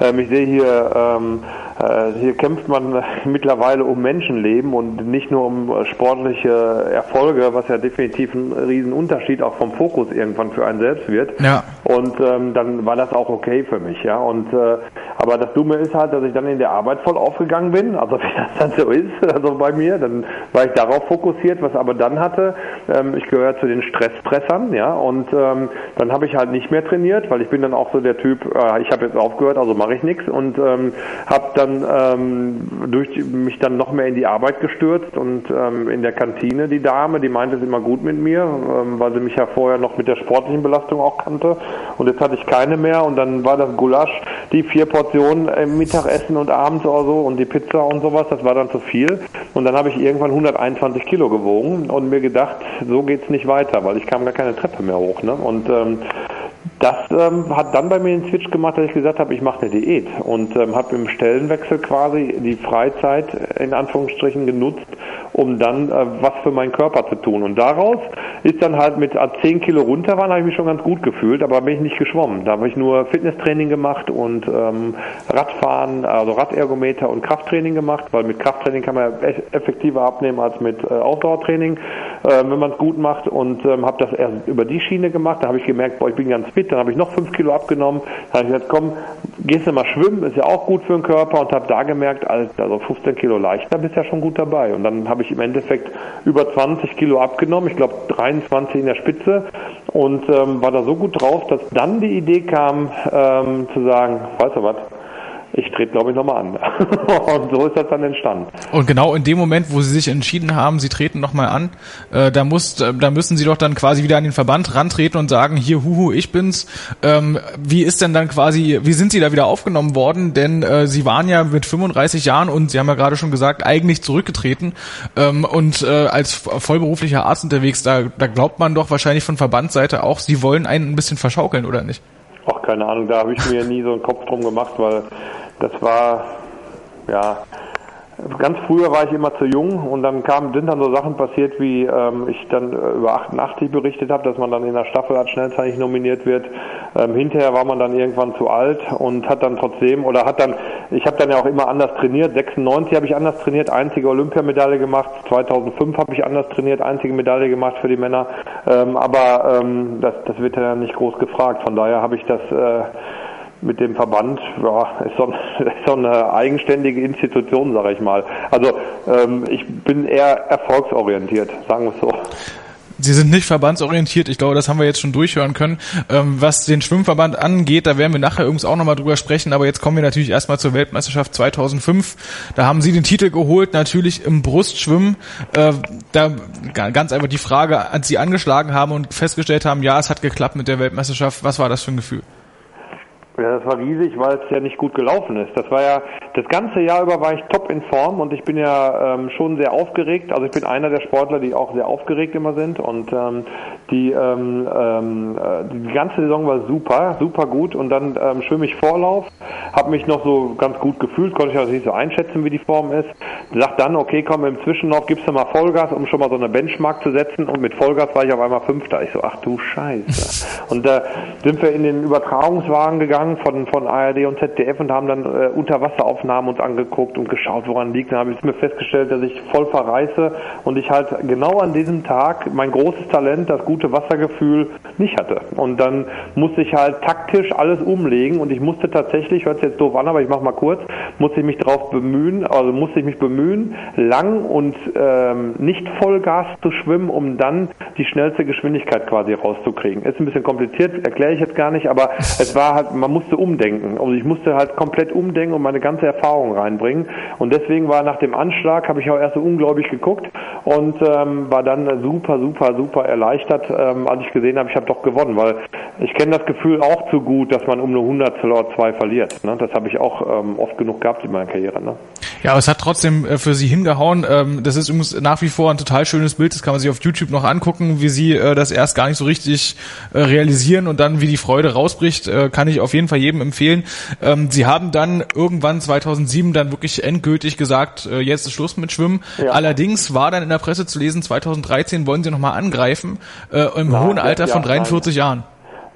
Ähm, ich sehe hier, ähm, äh, hier kämpft man mittlerweile um Menschenleben und nicht nur um äh, sportliche Erfolge, was ja definitiv ein Riesenunterschied auch vom Fokus irgendwann für einen selbst wird. Ja. Und ähm, dann war das auch okay für mich, ja. Und äh, aber das Dumme ist halt, dass ich dann in der Arbeit voll aufgegangen bin, also wie das dann so ist, also bei mir, dann war ich darauf fokussiert, was aber dann hatte, ähm, ich gehöre zu den Stresspressern, ja, und ähm, dann habe ich halt nicht mehr trainiert, weil ich bin dann auch so der Typ, äh, ich habe jetzt aufgehört, also mache ich nichts und ähm, habe dann ähm, durch mich dann noch mehr in die Arbeit gestürzt und ähm, in der Kantine die Dame, die meinte es immer gut mit mir, ähm, weil sie mich ja vorher noch mit der sportlichen Belastung auch kannte und jetzt hatte ich keine mehr und dann war das Gulasch, die vier Portionen im Mittagessen und abends oder so und die Pizza und sowas, das war dann zu viel und dann habe ich irgendwann 121 Kilo gewogen und mir gedacht, so geht's nicht weiter, weil ich kam gar keine Treppe mehr hoch. Ne? Und ähm, das ähm, hat dann bei mir den Switch gemacht, dass ich gesagt habe, ich mache eine Diät und ähm, habe im Stellenwechsel quasi die Freizeit in Anführungsstrichen genutzt, um dann äh, was für meinen Körper zu tun. Und daraus ist dann halt mit als 10 Kilo runter waren, habe ich mich schon ganz gut gefühlt, aber bin ich nicht geschwommen. Da habe ich nur Fitnesstraining gemacht und ähm, Radfahren, also Radergometer und Krafttraining gemacht, weil mit Krafttraining kann man ja effektiver abnehmen als mit äh, Ausdauertraining, äh, wenn man es gut macht. Und ähm, habe das erst über die Schiene gemacht. Da habe ich gemerkt, boah, ich bin ganz fit. Dann habe ich noch 5 Kilo abgenommen. Dann habe ich gesagt, komm, gehst du mal schwimmen, ist ja auch gut für den Körper. Und habe da gemerkt, also 15 Kilo leichter, bist ja schon gut dabei. Und dann habe ich im Endeffekt über 20 Kilo abgenommen. Ich glaube 23 in der Spitze und ähm, war da so gut drauf, dass dann die Idee kam, ähm, zu sagen, weißt du was, ich trete, glaube ich, nochmal an. und so ist das dann entstanden. Und genau in dem Moment, wo Sie sich entschieden haben, Sie treten nochmal an, äh, da, muss, äh, da müssen Sie doch dann quasi wieder an den Verband rantreten und sagen, hier, huhu, ich bin's. Ähm, wie ist denn dann quasi, wie sind Sie da wieder aufgenommen worden? Denn äh, Sie waren ja mit 35 Jahren und Sie haben ja gerade schon gesagt, eigentlich zurückgetreten ähm, und äh, als vollberuflicher Arzt unterwegs, da, da glaubt man doch wahrscheinlich von Verbandsseite auch, Sie wollen einen ein bisschen verschaukeln, oder nicht? Ach, keine Ahnung, da habe ich mir nie so einen Kopf drum gemacht, weil das war, ja, ganz früher war ich immer zu jung und dann kamen, sind dann so Sachen passiert, wie ähm, ich dann äh, über 88 berichtet habe, dass man dann in der Staffel als schnellzeitig nominiert wird. Ähm, hinterher war man dann irgendwann zu alt und hat dann trotzdem, oder hat dann, ich habe dann ja auch immer anders trainiert. 96 habe ich anders trainiert, einzige Olympiamedaille gemacht. 2005 habe ich anders trainiert, einzige Medaille gemacht für die Männer. Ähm, aber ähm, das, das wird ja nicht groß gefragt. Von daher habe ich das äh, mit dem Verband, ja, ist so, ist so eine eigenständige Institution, sage ich mal. Also ähm, ich bin eher erfolgsorientiert, sagen wir es so. Sie sind nicht verbandsorientiert, ich glaube, das haben wir jetzt schon durchhören können. Ähm, was den Schwimmverband angeht, da werden wir nachher übrigens auch nochmal drüber sprechen, aber jetzt kommen wir natürlich erstmal zur Weltmeisterschaft 2005. Da haben Sie den Titel geholt, natürlich im Brustschwimmen. Äh, da ganz einfach die Frage, als Sie angeschlagen haben und festgestellt haben, ja, es hat geklappt mit der Weltmeisterschaft, was war das für ein Gefühl? Ja, das war riesig, weil es ja nicht gut gelaufen ist. Das war ja, das ganze Jahr über war ich top in Form und ich bin ja ähm, schon sehr aufgeregt. Also ich bin einer der Sportler, die auch sehr aufgeregt immer sind und ähm, die, ähm, ähm, äh, die ganze Saison war super, super gut und dann ähm, schwimme ich Vorlauf, habe mich noch so ganz gut gefühlt, konnte ich also nicht so einschätzen, wie die Form ist. Sag dann, okay, komm, im Zwischenlauf gibst du mal Vollgas, um schon mal so eine Benchmark zu setzen und mit Vollgas war ich auf einmal Fünfter. Ich so, ach du Scheiße. und da äh, sind wir in den Übertragungswagen gegangen gegangen von, von ARD und ZDF und haben dann äh, Unterwasseraufnahmen uns angeguckt und geschaut, woran liegt. Dann habe ich mir festgestellt, dass ich voll verreiße und ich halt genau an diesem Tag mein großes Talent, das gute Wassergefühl, nicht hatte. Und dann musste ich halt taktisch alles umlegen und ich musste tatsächlich, hört sich jetzt doof an, aber ich mache mal kurz, musste ich mich darauf bemühen, also musste ich mich bemühen, lang und ähm, nicht Vollgas zu schwimmen, um dann die schnellste Geschwindigkeit quasi rauszukriegen. Ist ein bisschen kompliziert, erkläre ich jetzt gar nicht, aber es war halt, man musste umdenken. Also ich musste halt komplett umdenken und meine ganze Erfahrung reinbringen. Und deswegen war nach dem Anschlag, habe ich auch erst so ungläubig geguckt und ähm, war dann super, super, super erleichtert, ähm, als ich gesehen habe, ich habe doch gewonnen, weil ich kenne das Gefühl auch zu gut, dass man um eine Hundertstel oder zwei verliert. Ne? Das habe ich auch ähm, oft genug gehabt in meiner Karriere. Ne? Ja, aber es hat trotzdem äh, für sie hingehauen. Ähm, das ist übrigens nach wie vor ein total schönes Bild. Das kann man sich auf YouTube noch angucken, wie sie äh, das erst gar nicht so richtig äh, realisieren und dann wie die Freude rausbricht. Kann ich auf jeden Fall jedem empfehlen. Ähm, sie haben dann irgendwann 2007 dann wirklich endgültig gesagt, äh, jetzt ist Schluss mit Schwimmen. Ja. Allerdings war dann in der Presse zu lesen, 2013 wollen sie nochmal angreifen, äh, im Na, hohen Alter von 43 nein. Jahren.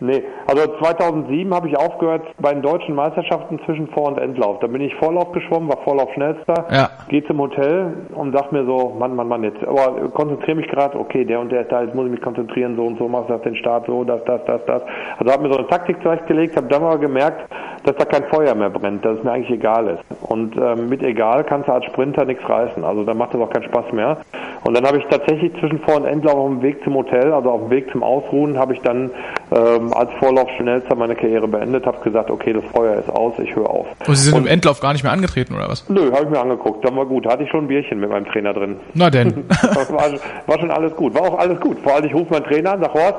Nee, also 2007 habe ich aufgehört bei den deutschen Meisterschaften zwischen Vor- und Endlauf. Da bin ich Vorlauf geschwommen, war Vorlauf schnellster, ja. gehe zum Hotel und sag mir so, Mann, Mann, Mann, jetzt, aber konzentriere mich gerade, okay, der und der ist da, jetzt muss ich mich konzentrieren, so und so, mach das den Start, so, das, das, das, das. Also habe mir so eine Taktik zurechtgelegt, habe dann mal gemerkt, dass da kein Feuer mehr brennt, dass es mir eigentlich egal ist. Und ähm, mit egal kannst du als Sprinter nichts reißen, also da macht das auch keinen Spaß mehr. Und dann habe ich tatsächlich zwischen Vor- und Endlauf auf dem Weg zum Hotel, also auf dem Weg zum Ausruhen, habe ich dann ähm, als Vorlauf schnellster meine Karriere beendet, habe gesagt, okay, das Feuer ist aus, ich höre auf. Und Sie sind und, im Endlauf gar nicht mehr angetreten oder was? Nö, habe ich mir angeguckt, dann war gut. Hatte ich schon ein Bierchen mit meinem Trainer drin. Na denn. war, war, schon alles gut, war auch alles gut. Vor allem ich rufe meinen Trainer an, sag Horst,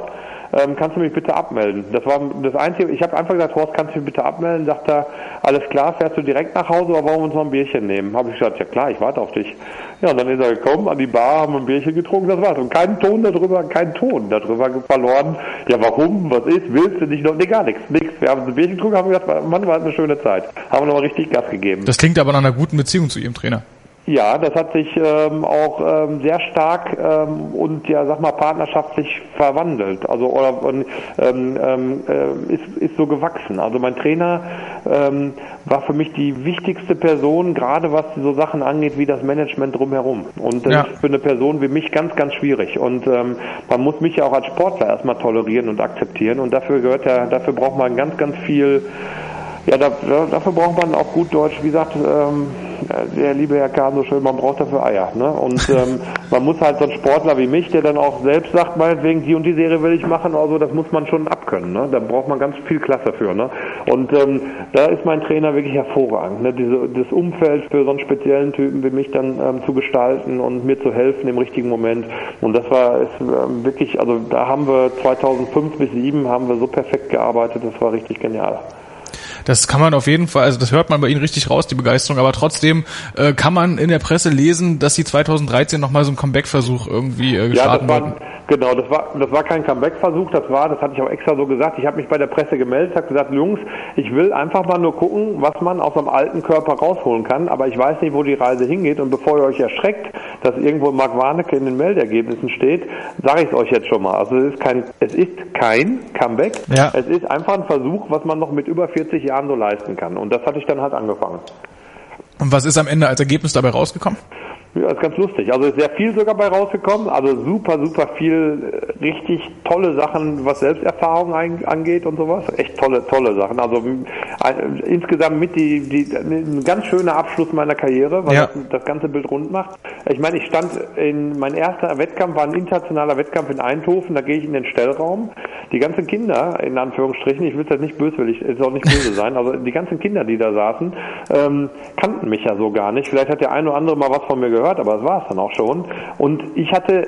ähm, kannst du mich bitte abmelden? Das war das Einzige, ich habe einfach gesagt, Horst, kannst du mich bitte abmelden? Sagt er, alles klar, fährst du direkt nach Hause oder wollen wir uns noch ein Bierchen nehmen? Habe ich gesagt, ja klar, ich warte auf dich. Ja, und dann ist er gekommen, an die Bar, haben ein Bierchen getrunken, das war's. Und keinen Ton darüber, keinen Ton darüber verloren. Ja, warum? Was ist? Willst du nicht noch? Nee, gar nichts, nichts. Wir haben ein Bierchen getrunken, haben gesagt, Mann, war eine schöne Zeit. Haben nochmal richtig Gas gegeben. Das klingt aber nach einer guten Beziehung zu Ihrem Trainer. Ja, das hat sich ähm, auch ähm, sehr stark ähm, und ja, sag mal, partnerschaftlich verwandelt. Also oder ähm, ähm, äh, ist, ist so gewachsen. Also mein Trainer ähm, war für mich die wichtigste Person, gerade was so Sachen angeht wie das Management drumherum. Und das ja. ist für eine Person wie mich ganz, ganz schwierig. Und ähm, man muss mich ja auch als Sportler erstmal tolerieren und akzeptieren. Und dafür gehört ja, dafür braucht man ganz, ganz viel ja, da, dafür braucht man auch gut Deutsch, wie gesagt, ähm, der liebe Herr Kahn so schön, man braucht dafür Eier. Ne? Und ähm, man muss halt so ein Sportler wie mich, der dann auch selbst sagt, meinetwegen, die und die Serie will ich machen, also das muss man schon abkönnen. Ne? Da braucht man ganz viel Klasse für. Ne? Und ähm, da ist mein Trainer wirklich hervorragend. Ne? Diese, das Umfeld für so einen speziellen Typen wie mich dann ähm, zu gestalten und mir zu helfen im richtigen Moment. Und das war ist, ähm, wirklich, also da haben wir 2005 bis 2007 haben wir so perfekt gearbeitet, das war richtig genial. Das kann man auf jeden Fall, also das hört man bei Ihnen richtig raus, die Begeisterung, aber trotzdem äh, kann man in der Presse lesen, dass Sie 2013 nochmal so einen Comeback-Versuch irgendwie äh, starten ja, wollten. Genau, das war, das war kein Comeback-Versuch, das war, das hatte ich auch extra so gesagt. Ich habe mich bei der Presse gemeldet, habe gesagt, Jungs, ich will einfach mal nur gucken, was man aus einem alten Körper rausholen kann, aber ich weiß nicht, wo die Reise hingeht und bevor ihr euch erschreckt, dass irgendwo Mark Warnecke in den Meldergebnissen steht, sage ich es euch jetzt schon mal. Also es ist kein, es ist kein Comeback, ja. es ist einfach ein Versuch, was man noch mit über 40 Jahren so leisten kann und das hatte ich dann halt angefangen. Und was ist am Ende als Ergebnis dabei rausgekommen? Ja, ist ganz lustig. Also ist sehr viel sogar bei rausgekommen. Also super, super viel äh, richtig tolle Sachen, was Selbsterfahrung angeht und sowas. Echt tolle, tolle Sachen. Also ein, insgesamt mit die, die ein ganz schöner Abschluss meiner Karriere, weil ja. das, das ganze Bild rund macht. Ich meine, ich stand in mein erster Wettkampf war ein internationaler Wettkampf in Eindhoven. Da gehe ich in den Stellraum. Die ganzen Kinder, in Anführungsstrichen, ich will jetzt nicht böswillig, es soll nicht böse sein, also die ganzen Kinder, die da saßen, ähm, kannten mich ja so gar nicht. Vielleicht hat der eine oder andere mal was von mir gehört gehört, aber das war es dann auch schon. Und ich hatte,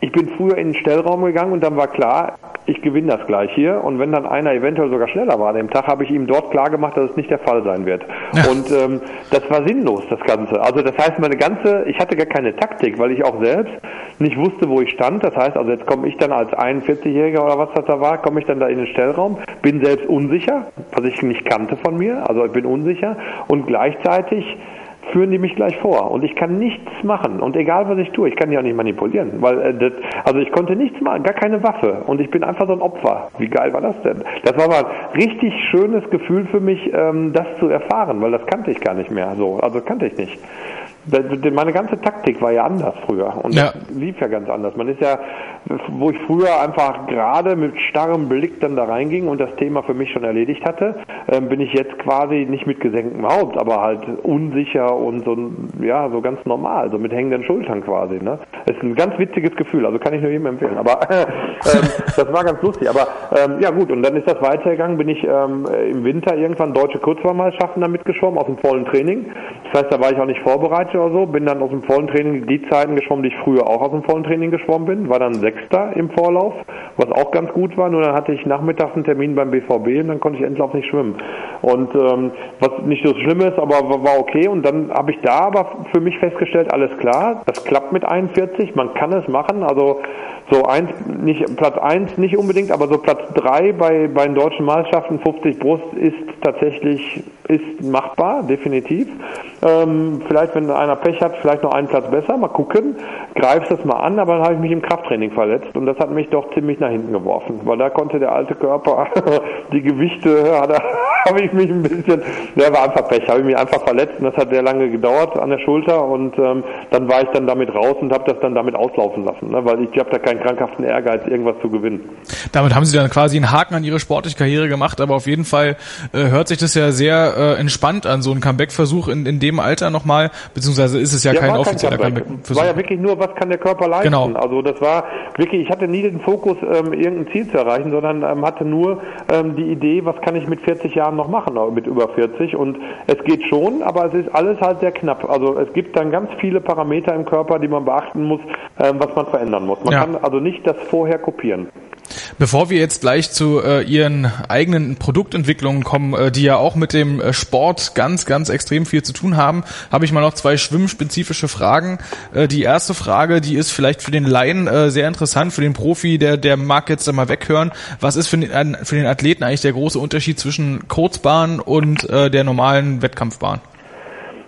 ich bin früher in den Stellraum gegangen und dann war klar, ich gewinne das gleich hier. Und wenn dann einer eventuell sogar schneller war an dem Tag, habe ich ihm dort klar gemacht, dass es nicht der Fall sein wird. Ja. Und ähm, das war sinnlos, das Ganze. Also das heißt, meine ganze, ich hatte gar keine Taktik, weil ich auch selbst nicht wusste, wo ich stand. Das heißt, also jetzt komme ich dann als 41-Jähriger oder was das da war, komme ich dann da in den Stellraum, bin selbst unsicher, was ich nicht kannte von mir. Also ich bin unsicher und gleichzeitig führen die mich gleich vor und ich kann nichts machen und egal was ich tue, ich kann die auch nicht manipulieren, weil äh, das, also ich konnte nichts machen, gar keine Waffe und ich bin einfach so ein Opfer. Wie geil war das denn? Das war mal ein richtig schönes Gefühl für mich, ähm, das zu erfahren, weil das kannte ich gar nicht mehr so, also kannte ich nicht meine ganze Taktik war ja anders früher und ja. lief ja ganz anders. Man ist ja wo ich früher einfach gerade mit starrem Blick dann da reinging und das Thema für mich schon erledigt hatte, ähm, bin ich jetzt quasi nicht mit gesenktem Haupt, aber halt unsicher und so, ja, so ganz normal, so mit hängenden Schultern quasi. Ne? Ist ein ganz witziges Gefühl, also kann ich nur jedem empfehlen. Aber äh, das war ganz lustig. Aber ähm, ja gut, und dann ist das weitergegangen, bin ich ähm, im Winter irgendwann deutsche Kurzwahlmeisterschaften damit geschwommen, aus dem vollen Training. Das heißt, da war ich auch nicht vorbereitet oder so, bin dann aus dem vollen Training die Zeiten geschwommen, die ich früher auch aus dem vollen Training geschwommen bin, war dann Sechster im Vorlauf, was auch ganz gut war, nur dann hatte ich nachmittags einen Termin beim BVB und dann konnte ich Endlauf nicht schwimmen. Und ähm, was nicht so schlimm ist, aber war okay. Und dann habe ich da aber für mich festgestellt, alles klar, das klappt mit 41, man kann es machen. Also so eins, nicht, Platz eins nicht unbedingt, aber so Platz drei bei, bei den deutschen Meisterschaften 50 Brust ist tatsächlich ist machbar, definitiv. Ähm, vielleicht, wenn einer Pech hat, vielleicht noch einen Platz besser. Mal gucken. Greifst das mal an, aber dann habe ich mich im Krafttraining verletzt und das hat mich doch ziemlich nach hinten geworfen, weil da konnte der alte Körper die Gewichte, ja, da habe ich mich ein bisschen, der war einfach Pech, habe ich mich einfach verletzt und das hat sehr lange gedauert an der Schulter und ähm, dann war ich dann damit raus und habe das dann damit auslaufen lassen, ne, weil ich habe da keinen krankhaften Ehrgeiz, irgendwas zu gewinnen. Damit haben Sie dann quasi einen Haken an Ihre sportliche Karriere gemacht, aber auf jeden Fall äh, hört sich das ja sehr äh, entspannt an, so ein Comeback-Versuch in, in dem Alter nochmal, beziehungsweise ist es ja, ja kein offizieller Comeback-Versuch. Comeback war ja wirklich nur, was kann der Körper leisten? Genau. Also das war wirklich, ich hatte nie den Fokus, ähm, irgendein Ziel zu erreichen, sondern ähm, hatte nur ähm, die Idee, was kann ich mit 40 Jahren noch machen, mit über 40 und es geht schon, aber es ist alles halt sehr knapp. Also es gibt dann ganz viele Parameter im Körper, die man beachten muss, ähm, was man verändern muss. Man ja. kann also nicht das vorher kopieren. Bevor wir jetzt gleich zu äh, Ihren eigenen Produktentwicklungen kommen, äh, die ja auch mit dem äh, Sport ganz, ganz extrem viel zu tun haben, habe ich mal noch zwei schwimmspezifische Fragen. Äh, die erste Frage, die ist vielleicht für den Laien äh, sehr interessant, für den Profi, der, der mag jetzt mal weghören. Was ist für den, für den Athleten eigentlich der große Unterschied zwischen Kurzbahn und äh, der normalen Wettkampfbahn?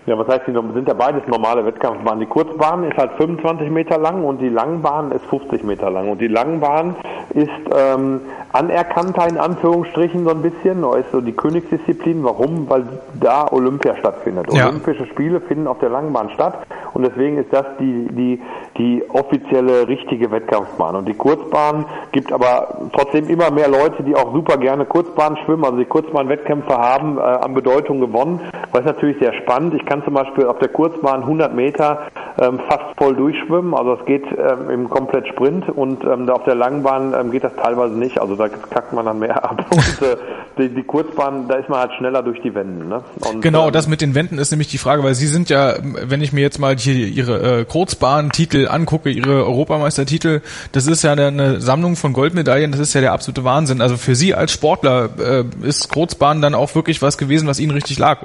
Ja, was heißt, die sind ja beides normale Wettkampfbahnen. Die Kurzbahn ist halt 25 Meter lang und die Langbahn ist 50 Meter lang. Und die Langbahn ist ähm, anerkannter in Anführungsstrichen so ein bisschen, ist so die Königsdisziplin. Warum? Weil da Olympia stattfindet. Ja. Olympische Spiele finden auf der Langbahn statt und deswegen ist das die, die, die offizielle richtige Wettkampfbahn. Und die Kurzbahn gibt aber trotzdem immer mehr Leute, die auch super gerne Kurzbahn schwimmen, also die Kurzbahnwettkämpfe haben äh, an Bedeutung gewonnen, weil es natürlich sehr spannend. Ich kann zum Beispiel auf der Kurzbahn 100 Meter ähm, fast voll durchschwimmen. Also es geht ähm, im komplett Sprint und ähm, auf der Langbahn ähm, geht das teilweise nicht. Also da kackt man dann mehr ab. Und äh, die, die, Kurzbahn, da ist man halt schneller durch die Wände. Ne? Und, genau, ähm, das mit den Wänden ist nämlich die Frage, weil Sie sind ja, wenn ich mir jetzt mal hier Ihre äh, Kurzbahntitel angucke, Ihre Europameistertitel, das ist ja eine, Sammlung von Goldmedaillen, das ist ja der absolute Wahnsinn. Also für Sie als Sportler äh, ist Kurzbahn dann auch wirklich was gewesen, was Ihnen richtig lag.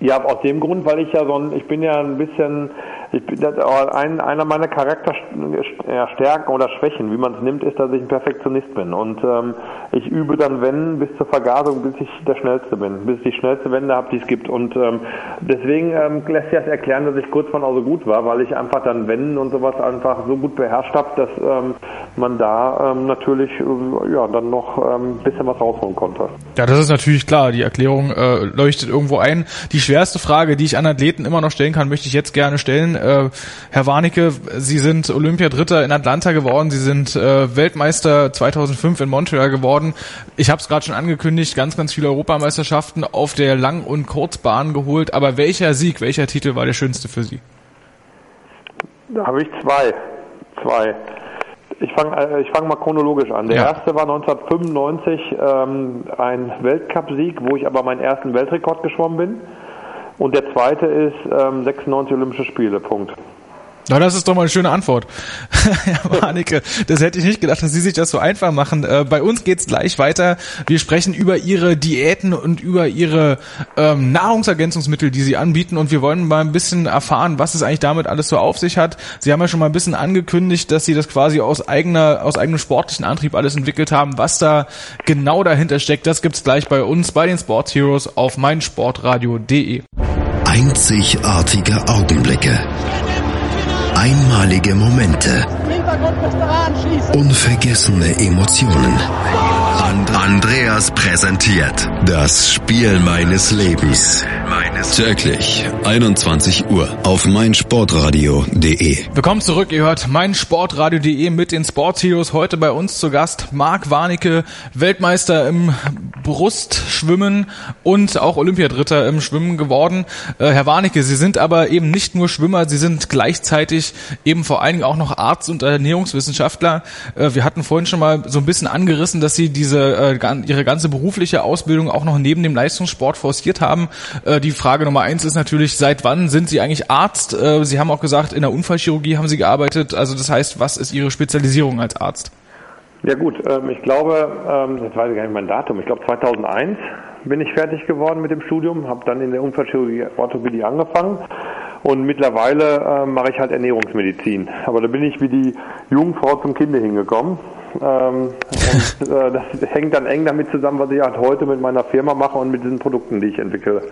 Ja, aus dem Grund, weil ich ja so ein, ich bin ja ein bisschen ich ein, einer meiner Charakterstärken oder Schwächen, wie man es nimmt, ist, dass ich ein Perfektionist bin. Und ähm, ich übe dann Wenden bis zur Vergasung, bis ich der Schnellste bin, bis ich die schnellste Wende habe, die es gibt. Und ähm, deswegen ähm, lässt sich das erklären, dass ich kurz von auch so gut war, weil ich einfach dann Wenden und sowas einfach so gut beherrscht habe, dass ähm, man da ähm, natürlich äh, ja dann noch ähm, bisschen was rausholen konnte. Ja, das ist natürlich klar. Die Erklärung äh, leuchtet irgendwo ein. Die schwerste Frage, die ich an Athleten immer noch stellen kann, möchte ich jetzt gerne stellen äh, Herr Warnecke, Sie sind Olympiadritter in Atlanta geworden, Sie sind äh, Weltmeister 2005 in Montreal geworden. Ich habe es gerade schon angekündigt, ganz, ganz viele Europameisterschaften auf der Lang- und Kurzbahn geholt. Aber welcher Sieg, welcher Titel war der schönste für Sie? Da habe ich zwei. Zwei. Ich fange äh, ich fang mal chronologisch an. Der ja. erste war 1995 ähm, ein Weltcupsieg, wo ich aber meinen ersten Weltrekord geschwommen bin. Und der zweite ist ähm, 96 Olympische Spiele, Punkt. Na, das ist doch mal eine schöne Antwort. Herr Warnecke, das hätte ich nicht gedacht, dass Sie sich das so einfach machen. Äh, bei uns geht's gleich weiter. Wir sprechen über Ihre Diäten und über Ihre ähm, Nahrungsergänzungsmittel, die Sie anbieten. Und wir wollen mal ein bisschen erfahren, was es eigentlich damit alles so auf sich hat. Sie haben ja schon mal ein bisschen angekündigt, dass Sie das quasi aus eigener, aus eigenem sportlichen Antrieb alles entwickelt haben. Was da genau dahinter steckt, das gibt's gleich bei uns, bei den Sports Heroes auf meinsportradio.de. Einzigartige Augenblicke Einmalige Momente. Unvergessene Emotionen. And Andreas präsentiert das Spiel meines Lebens Täglich 21 Uhr auf meinsportradio.de. Willkommen zurück, ihr hört meinsportradio.de mit den Sports Heroes. Heute bei uns zu Gast Marc Warnecke, Weltmeister im Brustschwimmen und auch Olympiadritter im Schwimmen geworden. Äh, Herr Warnecke, Sie sind aber eben nicht nur Schwimmer, Sie sind gleichzeitig eben vor allen Dingen auch noch Arzt und Ernährungswissenschaftler. Äh, wir hatten vorhin schon mal so ein bisschen angerissen, dass Sie diese äh, Ihre ganze berufliche Ausbildung auch noch neben dem Leistungssport forciert haben. Äh, die Frage Nummer eins ist natürlich, seit wann sind Sie eigentlich Arzt? Äh, Sie haben auch gesagt, in der Unfallchirurgie haben Sie gearbeitet. Also das heißt, was ist Ihre Spezialisierung als Arzt? Ja gut, ähm, ich glaube, ähm, jetzt weiß ich gar nicht mein Datum, ich glaube 2001 bin ich fertig geworden mit dem Studium, habe dann in der Unfallchirurgie Orthopädie angefangen und mittlerweile äh, mache ich halt Ernährungsmedizin. Aber da bin ich wie die Jungfrau zum Kinde hingekommen. Ähm, und äh, das hängt dann eng damit zusammen, was ich halt heute mit meiner Firma mache und mit diesen Produkten, die ich entwickle.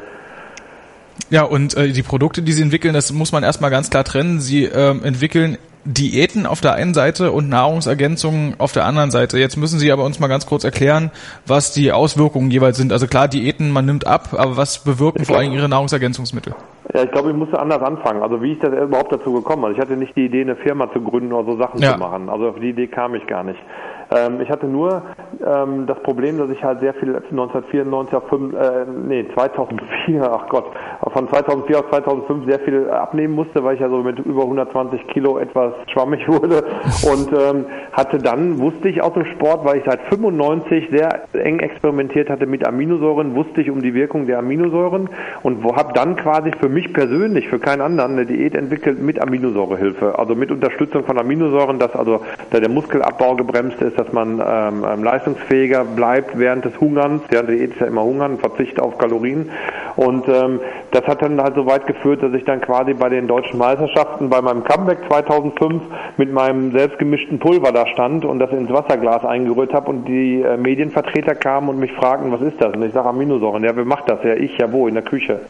Ja, und äh, die Produkte, die Sie entwickeln, das muss man erstmal ganz klar trennen. Sie ähm, entwickeln Diäten auf der einen Seite und Nahrungsergänzungen auf der anderen Seite. Jetzt müssen Sie aber uns mal ganz kurz erklären, was die Auswirkungen jeweils sind. Also klar, Diäten, man nimmt ab, aber was bewirken ich vor allem Ihre Nahrungsergänzungsmittel? Ja, ich glaube, ich musste anders anfangen. Also wie ich das überhaupt dazu gekommen bin. Also ich hatte nicht die Idee, eine Firma zu gründen oder so Sachen ja. zu machen. Also auf die Idee kam ich gar nicht. Ähm, ich hatte nur ähm, das Problem, dass ich halt sehr viel 1994 auf 5, äh, nee, 2004, ach Gott, von 2004 auf 2005 sehr viel abnehmen musste, weil ich ja so mit über 120 Kilo etwas schwammig wurde und ähm, hatte dann, wusste ich aus dem Sport, weil ich seit 95 sehr eng experimentiert hatte mit Aminosäuren, wusste ich um die Wirkung der Aminosäuren und habe dann quasi für mich persönlich, für keinen anderen, eine Diät entwickelt mit Aminosäurehilfe, also mit Unterstützung von Aminosäuren, dass also da der Muskelabbau gebremst ist, dass man ähm, ähm, leistungsfähiger bleibt während des Hungerns. Ja, Diät ist ja immer Hungern, Verzicht auf Kalorien. Und ähm, das hat dann halt so weit geführt, dass ich dann quasi bei den deutschen Meisterschaften bei meinem Comeback 2005 mit meinem selbstgemischten Pulver da stand und das ins Wasserglas eingerührt habe und die äh, Medienvertreter kamen und mich fragten, was ist das? Und ich sage Aminosäuren. Ja, wer macht das? Ja, ich. Ja, wo? In der Küche.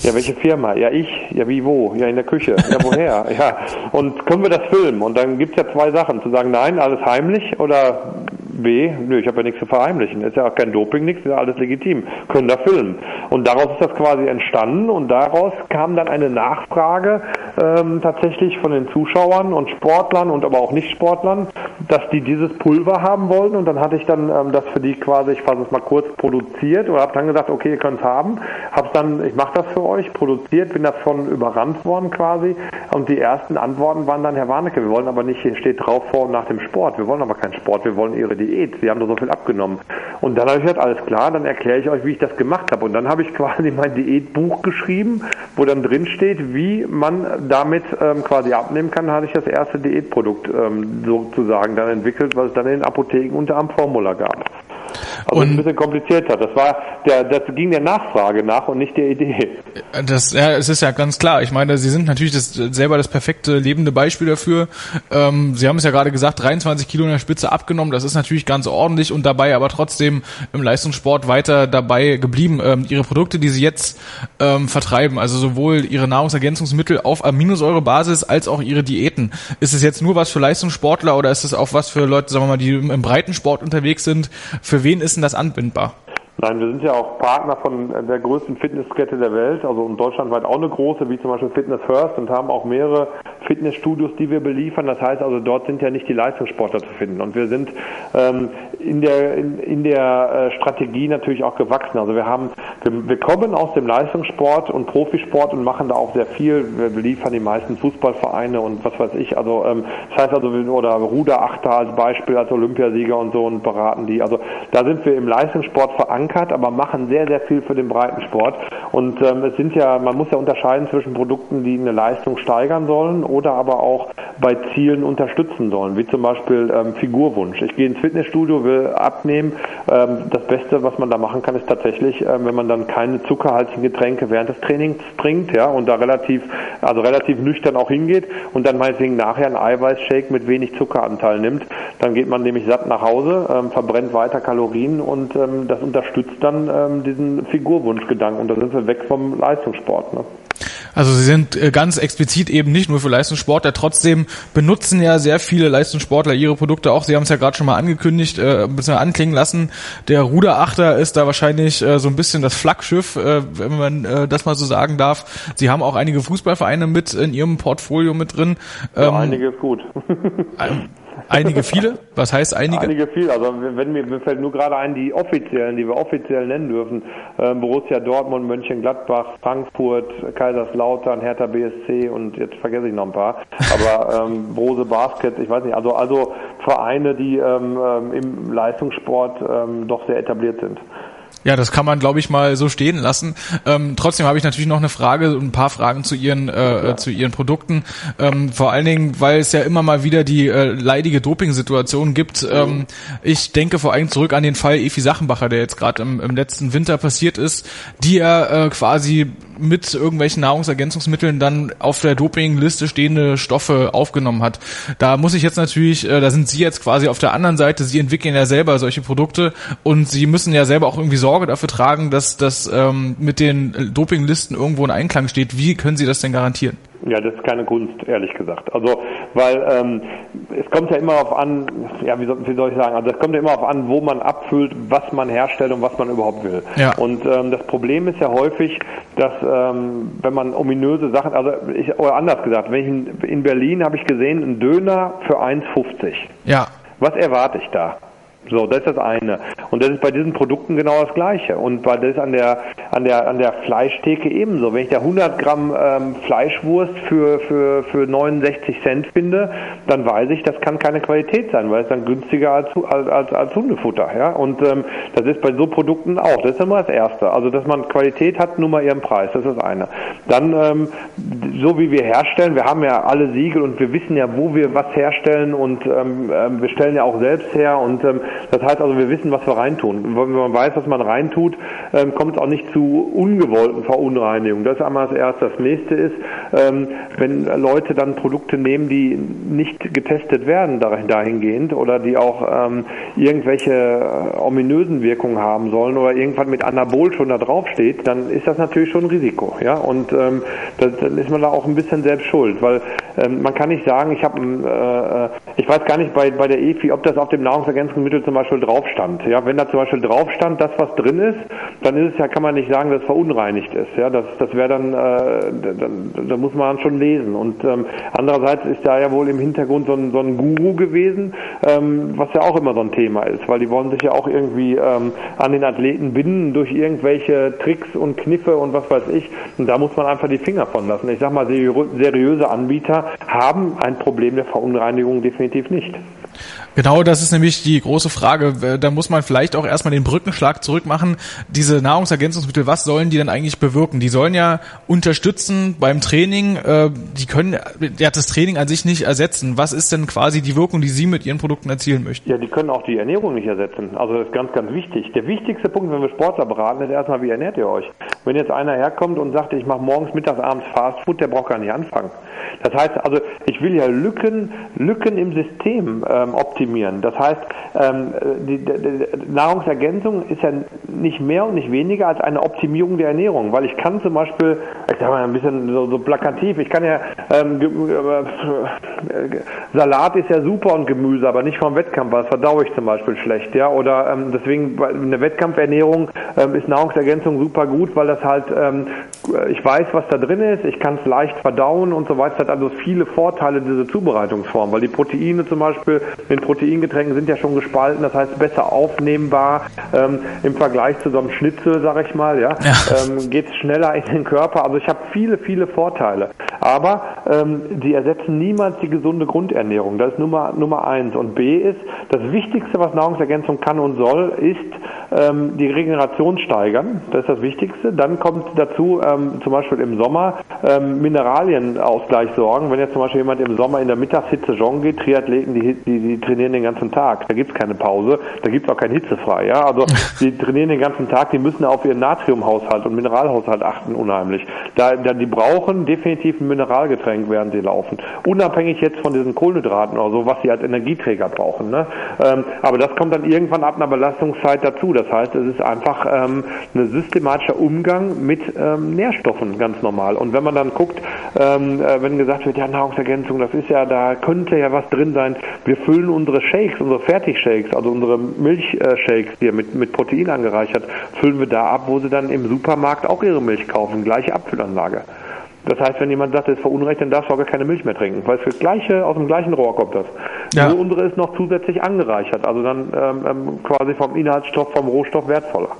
Ja, welche Firma? Ja, ich. Ja, wie, wo? Ja, in der Küche. Ja, woher? ja. Und können wir das filmen? Und dann gibt's ja zwei Sachen. Zu sagen, nein, alles heimlich oder B, nö, ich habe ja nichts zu verheimlichen. Ist ja auch kein Doping, nichts, ist ja alles legitim. Können da filmen. Und daraus ist das quasi entstanden und daraus kam dann eine Nachfrage ähm, tatsächlich von den Zuschauern und Sportlern und aber auch Nicht-Sportlern, dass die dieses Pulver haben wollten und dann hatte ich dann ähm, das für die quasi, ich fasse es mal kurz, produziert und habe dann gesagt, okay, ihr könnt es haben. Hab's dann, ich mache das für euch, produziert, bin davon überrannt worden quasi und die ersten Antworten waren dann, Herr Warnecke, wir wollen aber nicht, hier steht drauf vor und nach dem Sport, wir wollen aber keinen Sport, wir wollen Ihre Diät, Sie haben doch so viel abgenommen. Und dann habe ich gesagt, alles klar, dann erkläre ich euch, wie ich das gemacht habe und dann habe ich quasi mein Diätbuch geschrieben, wo dann drin steht, wie man damit ähm, quasi abnehmen kann, hatte ich das erste Diätprodukt ähm, sozusagen dann entwickelt, was es dann in den Apotheken unter am Formula gab. Also und ein bisschen komplizierter. Das war der, das ging der Nachfrage nach und nicht der Idee. Das, ja, es ist ja ganz klar. Ich meine, Sie sind natürlich das, selber das perfekte lebende Beispiel dafür. Ähm, Sie haben es ja gerade gesagt, 23 Kilo in der Spitze abgenommen. Das ist natürlich ganz ordentlich und dabei aber trotzdem im Leistungssport weiter dabei geblieben. Ähm, Ihre Produkte, die Sie jetzt ähm, vertreiben, also sowohl Ihre Nahrungsergänzungsmittel auf Aminosäurebasis als auch Ihre Diäten. Ist es jetzt nur was für Leistungssportler oder ist es auch was für Leute, sagen wir mal, die im Breitensport unterwegs sind? Für wen ist denn das anbindbar? Nein, wir sind ja auch Partner von der größten Fitnesskette der Welt, also in deutschlandweit auch eine große, wie zum Beispiel Fitness First und haben auch mehrere Fitnessstudios, die wir beliefern. Das heißt also, dort sind ja nicht die Leistungssportler zu finden. Und wir sind ähm, in der, in, in der äh, Strategie natürlich auch gewachsen. Also wir haben, wir, wir kommen aus dem Leistungssport und Profisport und machen da auch sehr viel. Wir beliefern die meisten Fußballvereine und was weiß ich. Also ähm, das heißt also, oder Ruderachter als Beispiel, als Olympiasieger und so und beraten die. Also da sind wir im Leistungssport verankert verankert, aber machen sehr, sehr viel für den Breitensport. Und ähm, es sind ja, man muss ja unterscheiden zwischen Produkten, die eine Leistung steigern sollen oder aber auch bei Zielen unterstützen sollen, wie zum Beispiel ähm, Figurwunsch. Ich gehe ins Fitnessstudio, will abnehmen. Ähm, das Beste, was man da machen kann, ist tatsächlich, ähm, wenn man dann keine zuckerhaltigen Getränke während des Trainings trinkt, ja, und da relativ, also relativ nüchtern auch hingeht und dann meinetwegen nachher einen Eiweißshake mit wenig Zuckeranteil nimmt, dann geht man nämlich satt nach Hause, ähm, verbrennt weiter Kalorien und ähm, das unterstützt dann ähm, diesen Figurwunschgedanken und da sind wir weg vom Leistungssport. Ne? Also sie sind äh, ganz explizit eben nicht nur für Leistungssportler, trotzdem benutzen ja sehr viele Leistungssportler ihre Produkte auch. Sie haben es ja gerade schon mal angekündigt, äh, ein bisschen anklingen lassen. Der Ruderachter ist da wahrscheinlich äh, so ein bisschen das Flaggschiff, äh, wenn man äh, das mal so sagen darf. Sie haben auch einige Fußballvereine mit in ihrem Portfolio mit drin. Ähm, ja, einige ist gut. Einige viele? Was heißt einige? Einige viel. Also wenn mir, mir fällt nur gerade ein, die offiziellen, die wir offiziell nennen dürfen. Ähm, Borussia Dortmund, Mönchengladbach, Frankfurt, Kaiserslautern, Hertha BSC und jetzt vergesse ich noch ein paar. Aber ähm, Brose Basket, ich weiß nicht, also also Vereine, die ähm, ähm im Leistungssport ähm, doch sehr etabliert sind. Ja, das kann man, glaube ich, mal so stehen lassen. Ähm, trotzdem habe ich natürlich noch eine Frage, ein paar Fragen zu ihren äh, zu ihren Produkten. Ähm, vor allen Dingen, weil es ja immer mal wieder die äh, leidige Doping-Situation gibt. Ähm, ich denke vor allem zurück an den Fall Efi Sachenbacher, der jetzt gerade im, im letzten Winter passiert ist, die er äh, quasi mit irgendwelchen Nahrungsergänzungsmitteln dann auf der Dopingliste stehende Stoffe aufgenommen hat. Da muss ich jetzt natürlich, äh, da sind Sie jetzt quasi auf der anderen Seite, Sie entwickeln ja selber solche Produkte und Sie müssen ja selber auch irgendwie Sorge dafür tragen, dass das ähm, mit den Dopinglisten irgendwo in Einklang steht. Wie können Sie das denn garantieren? Ja, das ist keine Kunst, ehrlich gesagt. Also, weil ähm, es kommt ja immer auf an, ja, wie soll, wie soll ich sagen, also es kommt ja immer auf an, wo man abfüllt, was man herstellt und was man überhaupt will. Ja. Und ähm, das Problem ist ja häufig, dass ähm, wenn man ominöse Sachen, also ich, oder anders gesagt, wenn ich in, in Berlin habe ich gesehen, einen Döner für 1,50. Ja. Was erwarte ich da? So, das ist das eine. Und das ist bei diesen Produkten genau das Gleiche. Und bei das ist an der an der an der Fleischtheke ebenso. Wenn ich da 100 Gramm ähm, Fleischwurst für für für 69 Cent finde, dann weiß ich, das kann keine Qualität sein, weil es dann günstiger als als als, als Hundefutter. Ja. Und ähm, das ist bei so Produkten auch. Das ist immer das Erste. Also dass man Qualität hat, nur mal ihren Preis. Das ist das eine. Dann ähm, so wie wir herstellen, wir haben ja alle Siegel und wir wissen ja, wo wir was herstellen und ähm, ähm wir stellen ja auch selbst her und ähm, das heißt also, wir wissen, was wir reintun. Wenn man weiß, was man reintut, ähm, kommt es auch nicht zu ungewollten Verunreinigungen. Das ist einmal das Erste. Das nächste ist, ähm, wenn Leute dann Produkte nehmen, die nicht getestet werden dahingehend oder die auch ähm, irgendwelche äh, ominösen Wirkungen haben sollen oder irgendwann mit Anabol schon da drauf steht, dann ist das natürlich schon ein Risiko. Ja? Und dann ist man da auch ein bisschen selbst schuld, weil man kann nicht sagen, ich habe, äh, äh, ich weiß gar nicht bei, bei der EFI, ob das auf dem Nahrungsergänzungsmittel zum Beispiel drauf stand. Ja, wenn da zum Beispiel drauf stand, das was drin ist, dann ist es ja, kann man nicht sagen, dass es verunreinigt ist. Ja, das, das wäre dann, äh, da muss man schon lesen. Und ähm, andererseits ist da ja wohl im Hintergrund so ein, so ein Guru gewesen, ähm, was ja auch immer so ein Thema ist, weil die wollen sich ja auch irgendwie ähm, an den Athleten binden durch irgendwelche Tricks und Kniffe und was weiß ich. Und da muss man einfach die Finger von lassen. Ich sag mal, seriöse Anbieter haben ein Problem der Verunreinigung definitiv nicht. Genau, das ist nämlich die große Frage. Da muss man vielleicht auch erstmal den Brückenschlag zurückmachen. Diese Nahrungsergänzungsmittel, was sollen die denn eigentlich bewirken? Die sollen ja unterstützen beim Training. Äh, die können ja das Training an sich nicht ersetzen. Was ist denn quasi die Wirkung, die Sie mit Ihren Produkten erzielen möchten? Ja, die können auch die Ernährung nicht ersetzen. Also das ist ganz, ganz wichtig. Der wichtigste Punkt, wenn wir Sportler beraten, ist erstmal, wie ernährt ihr euch? Wenn jetzt einer herkommt und sagt, ich mache morgens, mittags, abends Fastfood, der braucht gar nicht anfangen. Das heißt also, ich will ja Lücken, Lücken im System ähm, optimieren optimieren. Das heißt, ähm, die, Nahrungsergänzung ist ja nicht mehr und nicht weniger als eine Optimierung der Ernährung, weil ich kann zum Beispiel, ich sage mal ein bisschen so, so plakativ, ich kann ja ähm, äh, Salat ist ja super und Gemüse, aber nicht vom Wettkampf, weil das verdaue ich zum Beispiel schlecht, ja, oder ähm, deswegen eine Wettkampfernährung ähm, ist Nahrungsergänzung super gut, weil das halt ähm, ich weiß, was da drin ist, ich kann es leicht verdauen und so weiter. Es hat also viele Vorteile diese Zubereitungsform, weil die Proteine zum Beispiel in Proteingetränken sind ja schon gespalten, das heißt besser aufnehmbar ähm, im Vergleich zu so einem Schnitzel, sag ich mal, ja, ja. Ähm, geht es schneller in den Körper. Also ich habe viele, viele Vorteile. Aber ähm, die ersetzen niemals die gesunde Grundernährung. Das ist Nummer, Nummer eins. Und B ist, das Wichtigste, was Nahrungsergänzung kann und soll, ist ähm, die Regeneration steigern. Das ist das Wichtigste. Dann kommt dazu ähm, zum Beispiel im Sommer ähm, Mineralienausgleich sorgen. Wenn jetzt zum Beispiel jemand im Sommer in der Mittagshitze joggen geht, Triathleten, die, die, die trainieren den ganzen Tag. Da gibt's keine Pause, da gibt's auch kein Hitzefrei. Ja? Also die trainieren den ganzen Tag, die müssen auf ihren Natriumhaushalt und Mineralhaushalt achten unheimlich. Da, da, die brauchen definitiv Mineralgetränk, während sie laufen. Unabhängig jetzt von diesen Kohlenhydraten oder so, was sie als Energieträger brauchen. Ne? Ähm, aber das kommt dann irgendwann ab einer Belastungszeit dazu. Das heißt, es ist einfach ähm, ein systematischer Umgang mit ähm, Nährstoffen ganz normal. Und wenn man dann guckt, ähm, äh, wenn gesagt wird, ja, Nahrungsergänzung, das ist ja, da könnte ja was drin sein. Wir füllen unsere Shakes, unsere Fertigshakes, also unsere Milchshakes hier mit, mit Protein angereichert, füllen wir da ab, wo sie dann im Supermarkt auch ihre Milch kaufen. Gleiche Abfüllanlage. Das heißt, wenn jemand sagt, das ist verunrecht, dann darfst du auch gar keine Milch mehr trinken, weil es das gleiche, aus dem gleichen Rohr kommt das. Ja. Nur unsere ist noch zusätzlich angereichert, also dann ähm, ähm quasi vom Inhaltsstoff, vom Rohstoff wertvoller.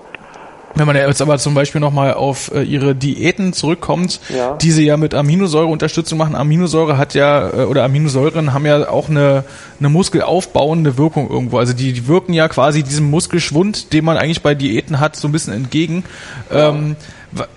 Wenn man jetzt aber zum Beispiel nochmal auf äh, ihre Diäten zurückkommt, ja. die sie ja mit Aminosäureunterstützung machen. Aminosäure hat ja, äh, oder Aminosäuren haben ja auch eine, eine muskelaufbauende Wirkung irgendwo. Also die, die wirken ja quasi diesem Muskelschwund, den man eigentlich bei Diäten hat, so ein bisschen entgegen. Ja. Ähm,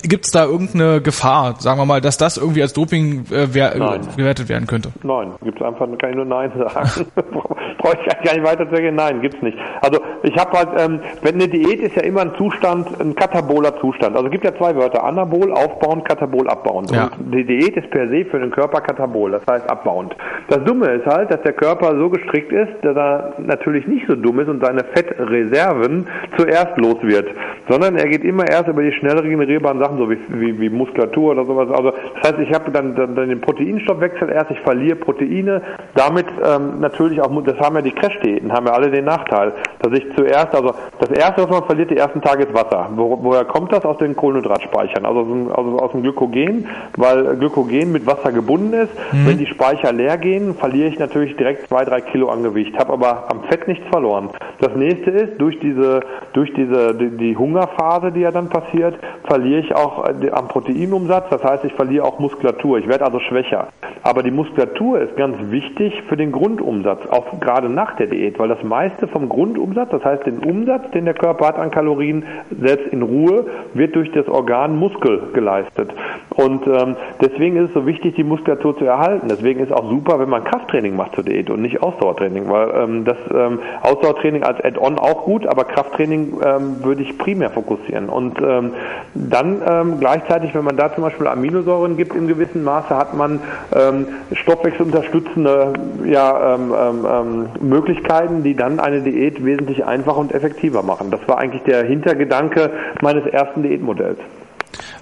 Gibt es da irgendeine Gefahr, sagen wir mal, dass das irgendwie als Doping äh, gewertet werden könnte? Nein, gibt es einfach, kann ich nur Nein sagen. Brauche ich gar nicht weiter zu sagen, nein, gibt's nicht. Also ich habe halt, ähm, wenn eine Diät ist ja immer ein Zustand, ein kataboler Zustand. Also es gibt ja zwei Wörter, Anabol aufbauend, Katabol abbauend. Ja. Und die Diät ist per se für den Körper katabol, das heißt abbauend. Das Dumme ist halt, dass der Körper so gestrickt ist, dass er natürlich nicht so dumm ist und seine Fettreserven zuerst los wird, sondern er geht immer erst über die schnell regenerierbaren Sachen, so wie, wie, wie Muskulatur oder sowas. Also das heißt, ich habe dann, dann, dann den Proteinstoffwechsel erst, ich verliere Proteine, damit ähm, natürlich auch, das haben ja die Crash-Diäten, haben ja alle den Nachteil, dass ich zuerst, also das erste, was man verliert, die ersten Tage ist Wasser. Wo, woher kommt das? Aus den Kohlenhydratspeichern, also aus dem, also aus dem Glykogen, weil Glykogen mit Wasser gebunden ist. Mhm. Wenn die Speicher leer gehen, verliere ich natürlich direkt zwei, drei Kilo an Gewicht, habe aber am Fett nichts verloren. Das nächste ist, durch diese, durch diese, die, die Hungerphase, die ja dann passiert, verliere ich auch äh, am Proteinumsatz, das heißt, ich verliere auch Muskulatur, ich werde also schwächer. Aber die Muskulatur ist ganz wichtig für den Grundumsatz, auch gerade nach der Diät, weil das meiste vom Grundumsatz, das heißt den Umsatz, den der Körper hat an Kalorien, selbst in Ruhe, wird durch das Organ Muskel geleistet. Und ähm, deswegen ist es so wichtig, die Muskulatur zu erhalten. Deswegen ist es auch super, wenn man Krafttraining macht zur Diät und nicht Ausdauertraining, weil ähm, das ähm, Ausdauertraining als Add-on auch gut, aber Krafttraining ähm, würde ich primär fokussieren. Und ähm, dann ähm, gleichzeitig, wenn man da zum Beispiel Aminosäuren gibt in gewissem Maße, hat man ähm, stoffwechselunterstützende ja, ähm, ähm, ähm, Möglichkeiten, die dann eine Diät wesentlich einfacher und effektiver machen. Das war eigentlich der Hintergedanke meines ersten Diätmodells.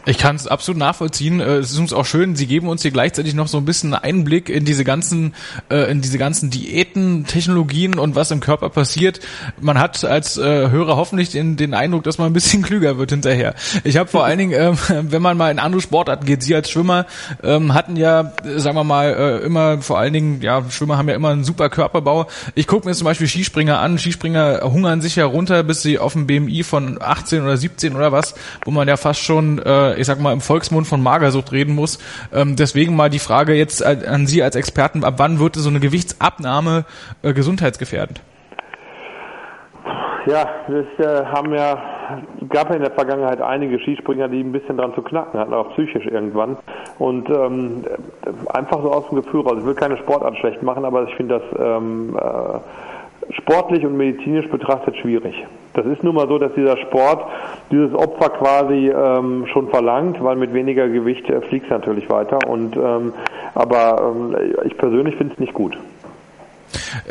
Ich kann es absolut nachvollziehen. Äh, es ist uns auch schön, Sie geben uns hier gleichzeitig noch so ein bisschen Einblick in diese ganzen, äh, in diese ganzen Diäten, Technologien und was im Körper passiert. Man hat als äh, Hörer hoffentlich den, den Eindruck, dass man ein bisschen klüger wird hinterher. Ich habe vor allen Dingen, ähm, wenn man mal in andere Sportarten geht, Sie als Schwimmer ähm, hatten ja, sagen wir mal, immer vor allen Dingen, ja, Schwimmer haben ja immer einen super Körperbau. Ich gucke mir zum Beispiel Skispringer an. Skispringer hungern sich ja runter, bis sie auf dem BMI von 18 oder 17 oder was, wo man ja fast schon ich sag mal, im Volksmund von Magersucht reden muss. Ähm, deswegen mal die Frage jetzt an Sie als Experten, ab wann wird so eine Gewichtsabnahme äh, gesundheitsgefährdend? Ja, es äh, haben ja, gab ja in der Vergangenheit einige Skispringer, die ein bisschen dran zu knacken hatten, auch psychisch irgendwann. Und ähm, einfach so aus dem Gefühl raus. Ich will keine Sportart schlecht machen, aber ich finde das ähm, äh, sportlich und medizinisch betrachtet schwierig. Das ist nun mal so, dass dieser Sport dieses Opfer quasi ähm, schon verlangt, weil mit weniger Gewicht äh, fliegt es natürlich weiter. Und ähm, aber ähm, ich persönlich finde es nicht gut.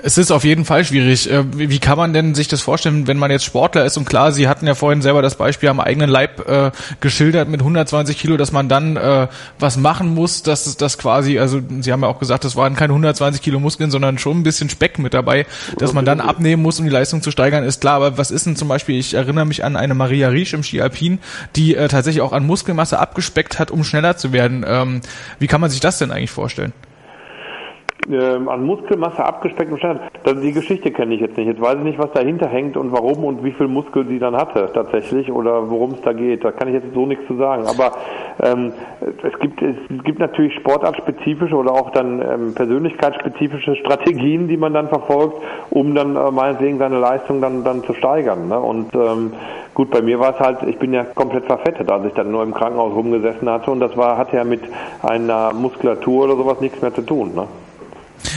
Es ist auf jeden Fall schwierig. Äh, wie kann man denn sich das vorstellen, wenn man jetzt Sportler ist? Und klar, Sie hatten ja vorhin selber das Beispiel am eigenen Leib äh, geschildert mit 120 Kilo, dass man dann äh, was machen muss, dass das quasi, also Sie haben ja auch gesagt, das waren keine 120 Kilo Muskeln, sondern schon ein bisschen Speck mit dabei, dass man dann abnehmen muss, um die Leistung zu steigern, ist klar. Aber was ist denn zum Beispiel, ich erinnere mich an eine Maria Riesch im Ski Alpin, die äh, tatsächlich auch an Muskelmasse abgespeckt hat, um schneller zu werden. Ähm, wie kann man sich das denn eigentlich vorstellen? Ähm, an Muskelmasse abgespeckt und Stand. Die Geschichte kenne ich jetzt nicht. Jetzt weiß ich nicht, was dahinter hängt und warum und wie viel Muskel sie dann hatte tatsächlich oder worum es da geht. Da kann ich jetzt so nichts zu sagen. Aber ähm, es gibt es gibt natürlich sportartspezifische oder auch dann ähm, persönlichkeitsspezifische Strategien, die man dann verfolgt, um dann äh, meinetwegen seine Leistung dann dann zu steigern. Ne? Und ähm, gut, bei mir war es halt, ich bin ja komplett verfettet, als ich dann nur im Krankenhaus rumgesessen hatte und das war hatte ja mit einer Muskulatur oder sowas nichts mehr zu tun. Ne?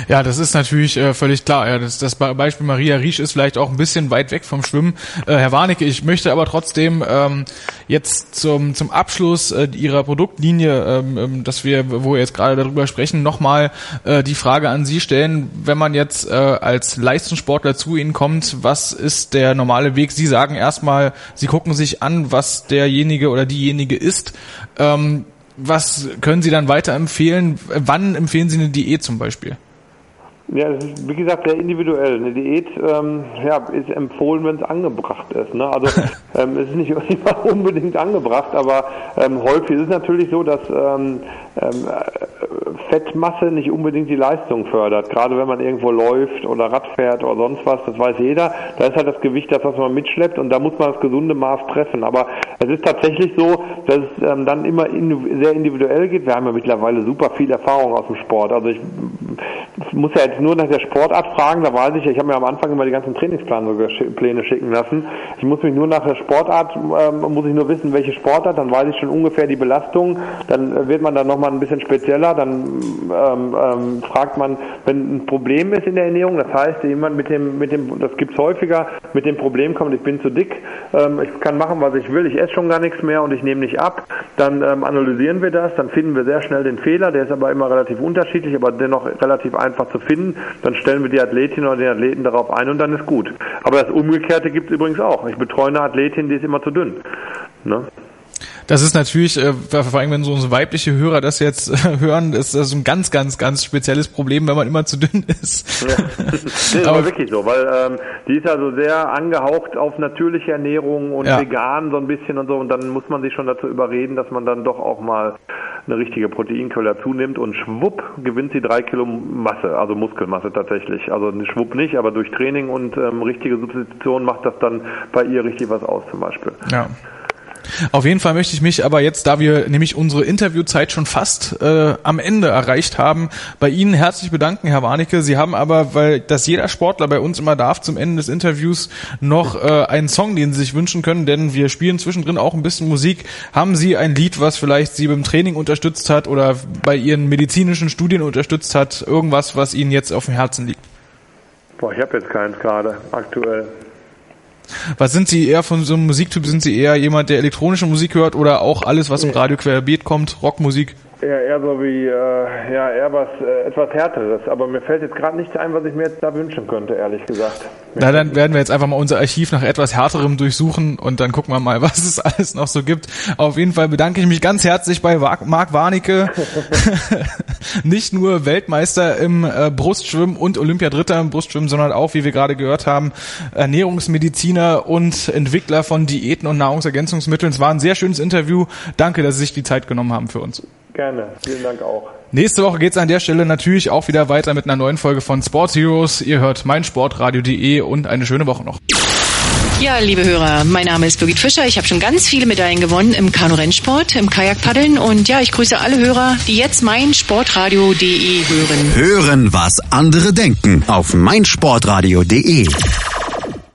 Ja, das ist natürlich äh, völlig klar. Ja, das, das Beispiel Maria Riesch ist vielleicht auch ein bisschen weit weg vom Schwimmen. Äh, Herr Warnecke, ich möchte aber trotzdem ähm, jetzt zum, zum Abschluss äh, Ihrer Produktlinie, ähm, ähm, dass wir, wo wir jetzt gerade darüber sprechen, nochmal äh, die Frage an Sie stellen, wenn man jetzt äh, als Leistungssportler zu Ihnen kommt, was ist der normale Weg? Sie sagen erstmal, Sie gucken sich an, was derjenige oder diejenige ist. Ähm, was können Sie dann weiterempfehlen? Wann empfehlen Sie eine Diät zum Beispiel? Ja, es ist wie gesagt sehr individuell. Eine Diät ähm, ja, ist empfohlen, wenn es angebracht ist. Ne? Also ähm, es ist nicht immer unbedingt angebracht, aber ähm, häufig ist es natürlich so, dass ähm, ähm, Fettmasse nicht unbedingt die Leistung fördert. Gerade wenn man irgendwo läuft oder Rad fährt oder sonst was, das weiß jeder. Da ist halt das Gewicht das, was man mitschleppt und da muss man das gesunde Maß treffen. Aber es ist tatsächlich so, dass es ähm, dann immer in, sehr individuell geht. Wir haben ja mittlerweile super viel Erfahrung aus dem Sport. Also ich muss ja jetzt nur nach der Sportart fragen, da weiß ich, ich habe mir am Anfang immer die ganzen Trainingspläne schicken lassen. Ich muss mich nur nach der Sportart, ähm, muss ich nur wissen, welche Sportart, dann weiß ich schon ungefähr die Belastung, dann wird man dann nochmal ein bisschen spezieller, dann ähm, ähm, fragt man, wenn ein Problem ist in der Ernährung, das heißt, jemand mit dem, mit dem, das gibt's häufiger, mit dem Problem kommt, ich bin zu dick, ähm, ich kann machen, was ich will, ich esse schon gar nichts mehr und ich nehme nicht ab, dann ähm, analysieren wir das, dann finden wir sehr schnell den Fehler, der ist aber immer relativ unterschiedlich, aber dennoch relativ einfach zu finden, dann stellen wir die Athletin oder den Athleten darauf ein und dann ist gut. Aber das Umgekehrte gibt es übrigens auch. Ich betreue eine Athletin, die ist immer zu dünn. Ne? Das ist natürlich, äh, vor allem wenn so unsere weibliche Hörer das jetzt äh, hören, ist das ein ganz, ganz, ganz spezielles Problem, wenn man immer zu dünn ist. Ja. Das ist aber, aber wirklich so, weil ähm, die ist also sehr angehaucht auf natürliche Ernährung und ja. vegan so ein bisschen und so und dann muss man sich schon dazu überreden, dass man dann doch auch mal eine richtige Proteinquelle dazu nimmt und schwupp gewinnt sie drei Kilo Masse, also Muskelmasse tatsächlich. Also schwupp nicht, aber durch Training und ähm, richtige Substitution macht das dann bei ihr richtig was aus zum Beispiel. Ja. Auf jeden Fall möchte ich mich aber jetzt, da wir nämlich unsere Interviewzeit schon fast äh, am Ende erreicht haben, bei Ihnen herzlich bedanken, Herr Warnecke. Sie haben aber, weil das jeder Sportler bei uns immer darf, zum Ende des Interviews noch äh, einen Song, den Sie sich wünschen können, denn wir spielen zwischendrin auch ein bisschen Musik. Haben Sie ein Lied, was vielleicht Sie beim Training unterstützt hat oder bei Ihren medizinischen Studien unterstützt hat? Irgendwas, was Ihnen jetzt auf dem Herzen liegt? Boah, ich habe jetzt keins gerade aktuell. Was sind Sie eher von so einem Musiktyp? Sind Sie eher jemand, der elektronische Musik hört oder auch alles, was im Radio querbeet kommt, Rockmusik? Ja, eher so wie, äh, ja, eher was, äh, etwas Härteres. Aber mir fällt jetzt gerade nichts ein, was ich mir jetzt da wünschen könnte, ehrlich gesagt. Na, dann werden wir jetzt einfach mal unser Archiv nach etwas Härterem durchsuchen und dann gucken wir mal, was es alles noch so gibt. Auf jeden Fall bedanke ich mich ganz herzlich bei Marc Warnecke. Nicht nur Weltmeister im äh, Brustschwimmen und Olympiadritter im Brustschwimmen, sondern auch, wie wir gerade gehört haben, Ernährungsmediziner und Entwickler von Diäten und Nahrungsergänzungsmitteln. Es war ein sehr schönes Interview. Danke, dass Sie sich die Zeit genommen haben für uns. Gerne, vielen Dank auch. Nächste Woche geht's an der Stelle natürlich auch wieder weiter mit einer neuen Folge von Sports Heroes. Ihr hört meinsportradio.de und eine schöne Woche noch. Ja, liebe Hörer, mein Name ist Birgit Fischer. Ich habe schon ganz viele Medaillen gewonnen im Kanu-Rennsport, im Kajakpaddeln und ja, ich grüße alle Hörer, die jetzt meinsportradio.de hören. Hören, was andere denken auf meinsportradio.de.